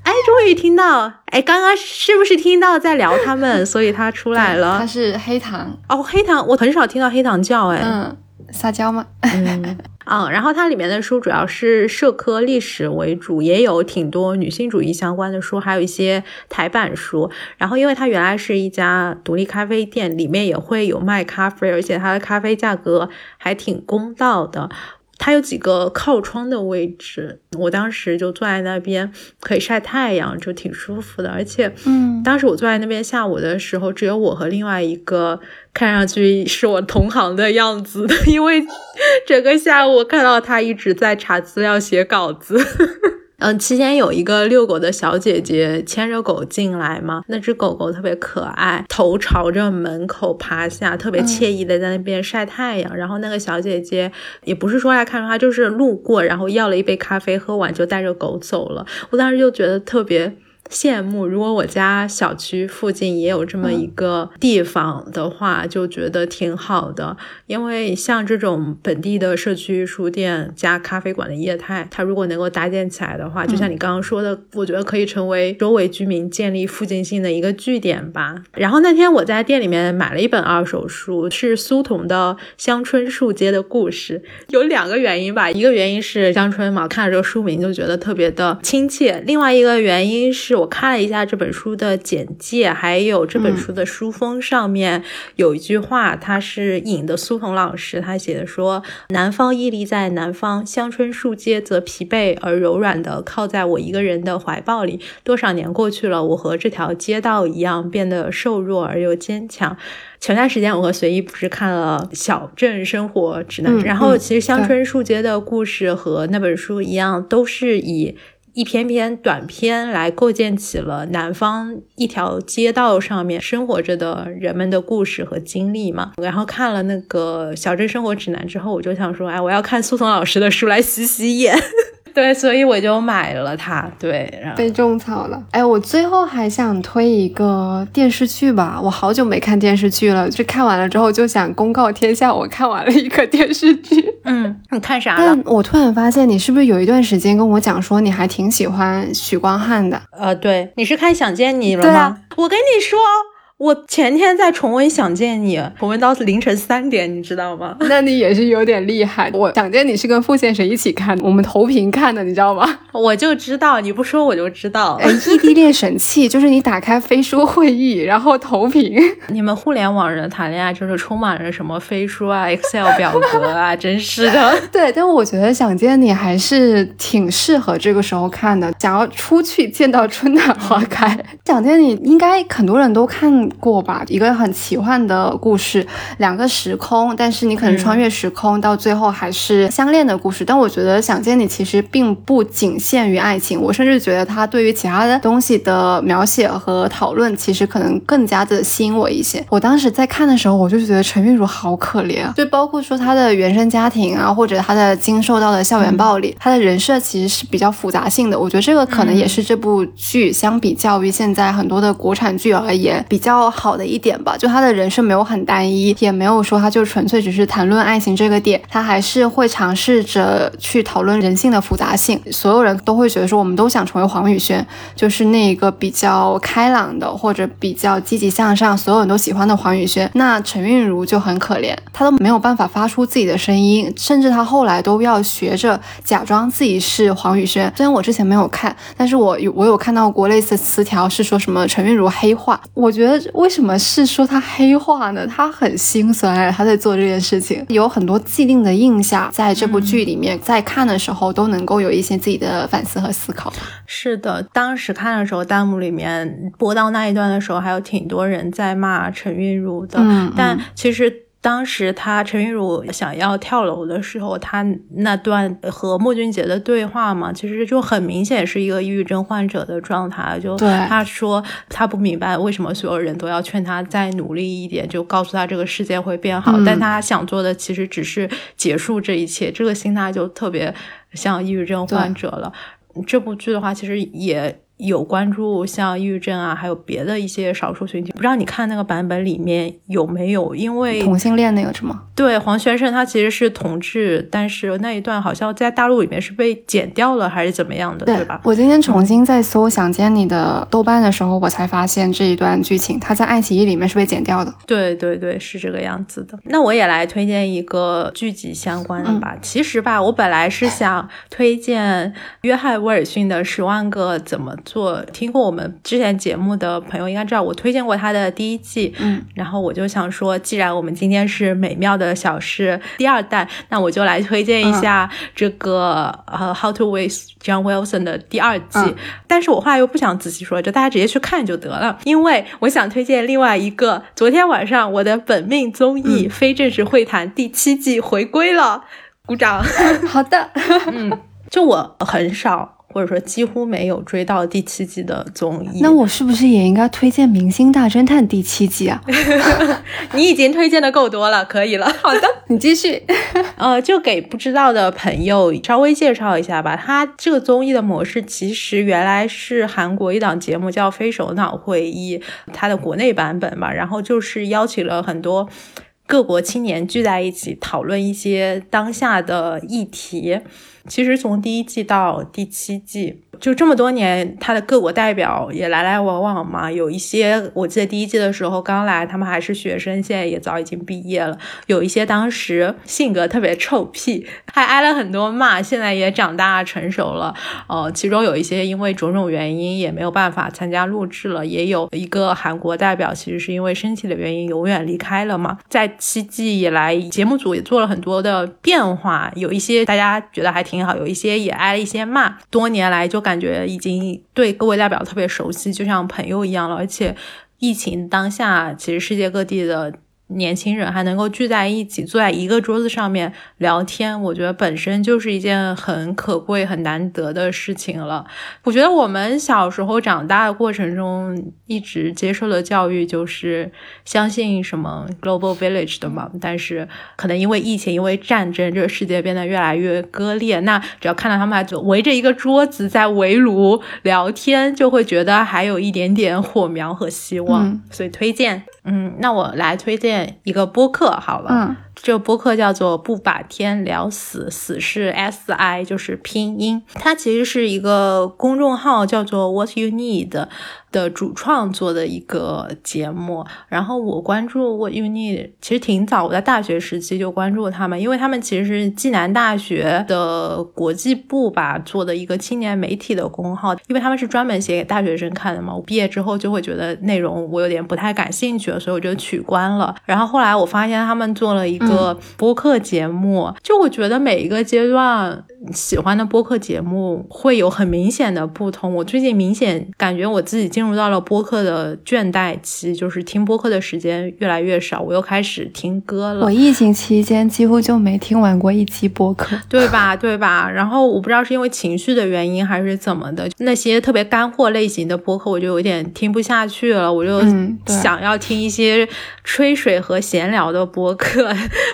哎，终于听到！哎，刚刚是不是听到在聊他们，所以他出来了。他？是黑糖，哦，黑糖，我很少听到黑糖叫，哎，嗯，撒娇吗？嗯，然后它里面的书主要是社科历史为主，也有挺多女性主义相关的书，还有一些台版书。然后因为它原来是一家独立咖啡店，里面也会有卖咖啡，而且它的咖啡价格还挺公道的。它有几个靠窗的位置，我当时就坐在那边，可以晒太阳，就挺舒服的。而且，嗯当时我坐在那边下午的时候，只有我和另外一个看上去是我同行的样子，因为整个下午我看到他一直在查资料、写稿子。嗯，期间有一个遛狗的小姐姐牵着狗进来嘛，那只狗狗特别可爱，头朝着门口趴下，特别惬意的在那边晒太阳。然后那个小姐姐也不是说来看她，就是路过，然后要了一杯咖啡，喝完就带着狗走了。我当时就觉得特别。羡慕，如果我家小区附近也有这么一个地方的话，就觉得挺好的。因为像这种本地的社区书店加咖啡馆的业态，它如果能够搭建起来的话，就像你刚刚说的，我觉得可以成为周围居民建立附近性的一个据点吧。然后那天我在店里面买了一本二手书，是苏童的《乡村树街的故事》，有两个原因吧，一个原因是乡村嘛，看了这个书名就觉得特别的亲切；另外一个原因是我看了一下这本书的简介，还有这本书的书封上面有一句话，它是引的苏童老师他写的说：“南方屹立在南方，乡村树街则疲惫而柔软的靠在我一个人的怀抱里。多少年过去了，我和这条街道一样，变得瘦弱而又坚强。”前段时间我和随意不是看了《小镇生活指南》嗯然后嗯其实香对椿树街的故事和那本书一样，都是以一篇篇短篇来构建起了南方一条街道上面生活着的人们的故事和经历嘛。然后看了那个《小镇生活指南》之后，我就想说，哎，我要看苏童老师的书来洗洗眼。对，所以我就买了它。对，然后被种草了。哎，我最后还想推一个电视剧吧，我好久没看电视剧了，就看完了之后就想公告天下，我看完了一个电视剧。嗯，你看啥了但？我突然发现，你是不是有一段时间跟我讲说你还挺喜欢许光汉的？呃，对，你是看《想见你》了吗？我跟你说，我前天在重温《想见你》，重温到凌晨三点，你知道吗？那你也是有点厉害。我想见你是跟傅先生一起看的，我们投屏看的，你知道吗？我就知道，你不说我就知道。哎，异地恋神器就是你打开飞书会议，然后投屏。你们互联网人谈恋爱就是充满了什么飞书啊、Excel 表格啊，真是的。对，但我觉得《想见你》还是挺适合这个时候看的，想要出去见到春暖花开。《想见你》应该很多人都看。过吧，一个很奇幻的故事，两个时空，但是你可能穿越时空，到最后还是相恋的故事。但我觉得《想见你》其实并不仅限于爱情，我甚至觉得它对于其他的东西的描写和讨论，其实可能更加的吸引我一些。我当时在看的时候，我就觉得陈韵如好可怜，就包括说她的原生家庭啊，或者她的经受到的校园暴力，她的人设其实是比较复杂性的。我觉得这个可能也是这部剧相比较于现在很多的国产剧而言比较。较好的一点吧，就他的人设没有很单一，也没有说他就纯粹只是谈论爱情这个点，他还是会尝试着去讨论人性的复杂性。所有人都会觉得说，我们都想成为黄宇轩，就是那个比较开朗的或者比较积极向上，所有人都喜欢的黄宇轩。那陈韵如就很可怜，她都没有办法发出自己的声音，甚至她后来都要学着假装自己是黄宇轩。虽然我之前没有看，但是我有我有看到过类似词条，是说什么陈韵如黑化，我觉得。为什么是说他黑化呢？他很心酸，他在做这件事情，有很多既定的印象，在这部剧里面，在看的时候都能够有一些自己的反思和思考。是的，当时看的时候，弹幕里面播到那一段的时候，还有挺多人在骂陈韵如的，但其实。当时他陈韵如想要跳楼的时候，他那段和莫俊杰的对话嘛，其实就很明显是一个抑郁症患者的状态。就他说他不明白为什么所有人都要劝他再努力一点，就告诉他这个世界会变好，但他想做的其实只是结束这一切。这个心态就特别像抑郁症患者了。这部剧的话，其实也。有关注像抑郁症啊，还有别的一些少数群体，不知道你看那个版本里面有没有？因为同性恋那个是吗？对，黄轩胜他其实是同志，但是那一段好像在大陆里面是被剪掉了，还是怎么样的，对吧？我今天重新在搜《想见你》的豆瓣的时候，我才发现这一段剧情，它在爱奇艺里面是被剪掉的。对对对，是这个样子的。那我也来推荐一个剧集相关的吧。其实吧，我本来是想推荐约翰威尔逊的《十万个怎么》。做听过我们之前节目的朋友应该知道，我推荐过他的第一季，嗯，然后我就想说，既然我们今天是美妙的小事第二弹，那我就来推荐一下这个呃《How to With John Wilson》的第二季。但是我后来又不想仔细说，就大家直接去看就得了，因为我想推荐另外一个，昨天晚上我的本命综艺《非正式会谈》第七季回归了，鼓掌。好的，嗯，就我很少。或者说几乎没有追到第七季的综艺，那我是不是也应该推荐《明星大侦探》第七季啊？你已经推荐的够多了，可以了。好的，你继续。呃，就给不知道的朋友稍微介绍一下吧。它这个综艺的模式其实原来是韩国一档节目叫《非首脑会议》，它的国内版本吧。然后就是邀请了很多各国青年聚在一起讨论一些当下的议题。其实从第一季到第七季。就这么多年，他的各国代表也来来往往嘛。有一些我记得第一季的时候刚来，他们还是学生，现在也早已经毕业了。有一些当时性格特别臭屁，还挨了很多骂，现在也长大成熟了。呃，其中有一些因为种种原因也没有办法参加录制了。也有一个韩国代表，其实是因为身体的原因永远离开了嘛。在七季以来，节目组也做了很多的变化，有一些大家觉得还挺好，有一些也挨了一些骂。多年来就。感觉已经对各位代表特别熟悉，就像朋友一样了。而且疫情当下，其实世界各地的。年轻人还能够聚在一起，坐在一个桌子上面聊天，我觉得本身就是一件很可贵、很难得的事情了。我觉得我们小时候长大的过程中，一直接受的教育就是相信什么 global village 的嘛。但是可能因为疫情、因为战争，这个世界变得越来越割裂。那只要看到他们还围着一个桌子在围炉聊天，就会觉得还有一点点火苗和希望。所以推荐。嗯，那我来推荐一个播客好了。这个播客叫做“不把天聊死”，死是 S I，就是拼音。它其实是一个公众号，叫做 “What You Need”。的主创做的一个节目，然后我关注 “What You Need”，其实挺早，我在大学时期就关注他们，因为他们其实是暨南大学的国际部吧做的一个青年媒体的公号，因为他们是专门写给大学生看的嘛。我毕业之后就会觉得内容我有点不太感兴趣了，所以我就取关了。然后后来我发现他们做了一个播客节目，就我觉得每一个阶段喜欢的播客节目会有很明显的不同。我最近明显感觉我自己进入到了播客的倦怠期，就是听播客的时间越来越少，我又开始听歌了。我疫情期间几乎就没听完过一期播客，对吧？对吧？然后我不知道是因为情绪的原因还是怎么的，那些特别干货类型的播客我就有点听不下去了，我就想要听一些吹水和闲聊的播客，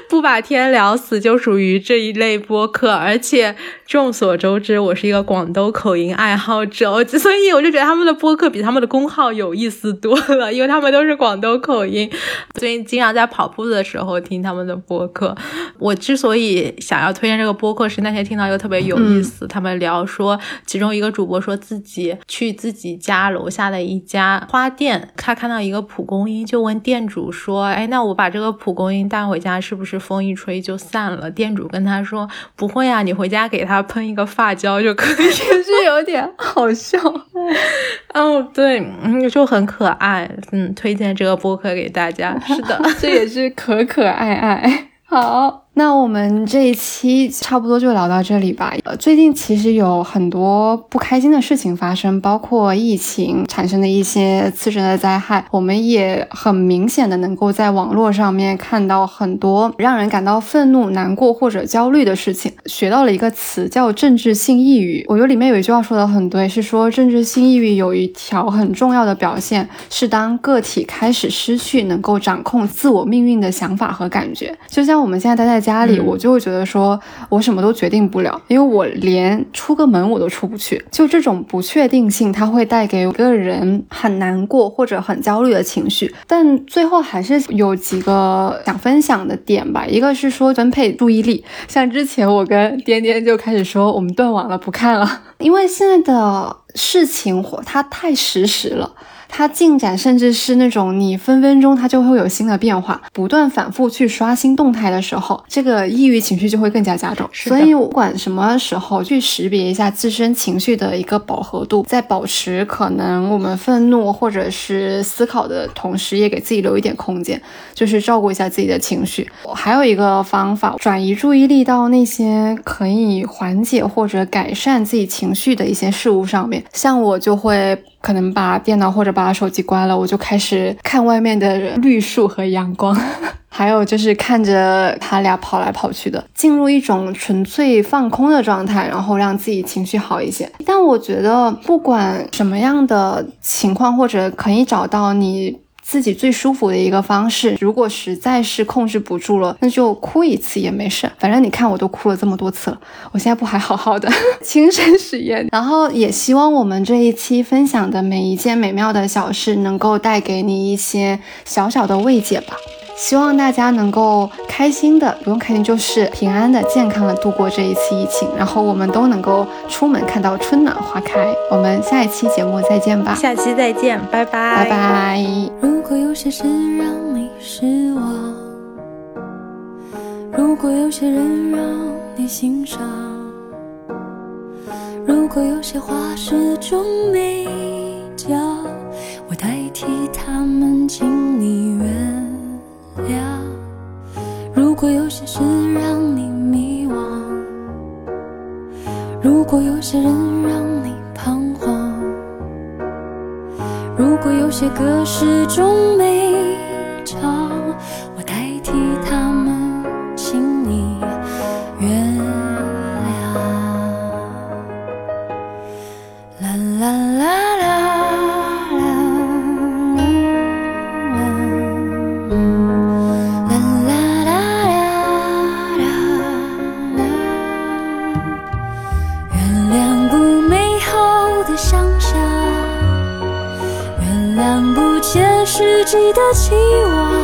不把天聊死就属于这一类播客。而且众所周知，我是一个广东口音爱好者，所以我就觉得他们的播客比他们的公号有意思多了，因为他们都是广东口音。最近经常在跑步的时候听他们的播客。我之所以想要推荐这个播客，是那天听到一个特别有意思，他们聊说，其中一个主播说自己去自己家楼下的一家花店，他看到一个蒲公英，就问店主说：“哎，那我把这个蒲公英带回家，是不是风一吹就散了？”店主跟他说：“不会啊，你回家给他喷一个发胶就可以。”是有点好笑。哦，对。嗯，就很可爱，嗯，推荐这个播客给大家。是的，这也是可可爱爱。好。那我们这一期差不多就聊到这里吧。呃，最近其实有很多不开心的事情发生，包括疫情产生的一些次生的灾害。我们也很明显的能够在网络上面看到很多让人感到愤怒、难过或者焦虑的事情。学到了一个词叫政治性抑郁。我觉得里面有一句话说的很对，是说政治性抑郁有一条很重要的表现是当个体开始失去能够掌控自我命运的想法和感觉。就像我们现在待在。家里，我就会觉得说，我什么都决定不了，因为我连出个门我都出不去。就这种不确定性，它会带给一个人很难过或者很焦虑的情绪。但最后还是有几个想分享的点吧。一个是说分配注意力，像之前我跟颠颠就开始说，我们断网了，不看了，因为现在的事情它太实时了。它进展甚至是那种你分分钟它就会有新的变化，不断反复去刷新动态的时候，这个抑郁情绪就会更加加重。所以不管什么时候去识别一下自身情绪的一个饱和度，在保持可能我们愤怒或者是思考的同时，也给自己留一点空间，就是照顾一下自己的情绪。还有一个方法，转移注意力到那些可以缓解或者改善自己情绪的一些事物上面，像我就会。可能把电脑或者把手机关了，我就开始看外面的绿树和阳光，还有就是看着他俩跑来跑去的，进入一种纯粹放空的状态，然后让自己情绪好一些。但我觉得不管什么样的情况，或者可以找到你。自己最舒服的一个方式，如果实在是控制不住了，那就哭一次也没事。反正你看我都哭了这么多次了，我现在不还好好的 亲身实验。然后也希望我们这一期分享的每一件美妙的小事，能够带给你一些小小的慰藉吧。希望大家能够开心的，不用开心，就是平安的、健康的度过这一次疫情，然后我们都能够出门看到春暖花开。我们下一期节目再见吧，下期再见，拜拜，拜拜。如果有些事让你失望，如果有些人让你心伤，如果有些话始终没讲，我代替他们，请你原。如果有些事让你迷惘，如果有些人让你彷徨，如果有些歌始终没唱。谁的期望，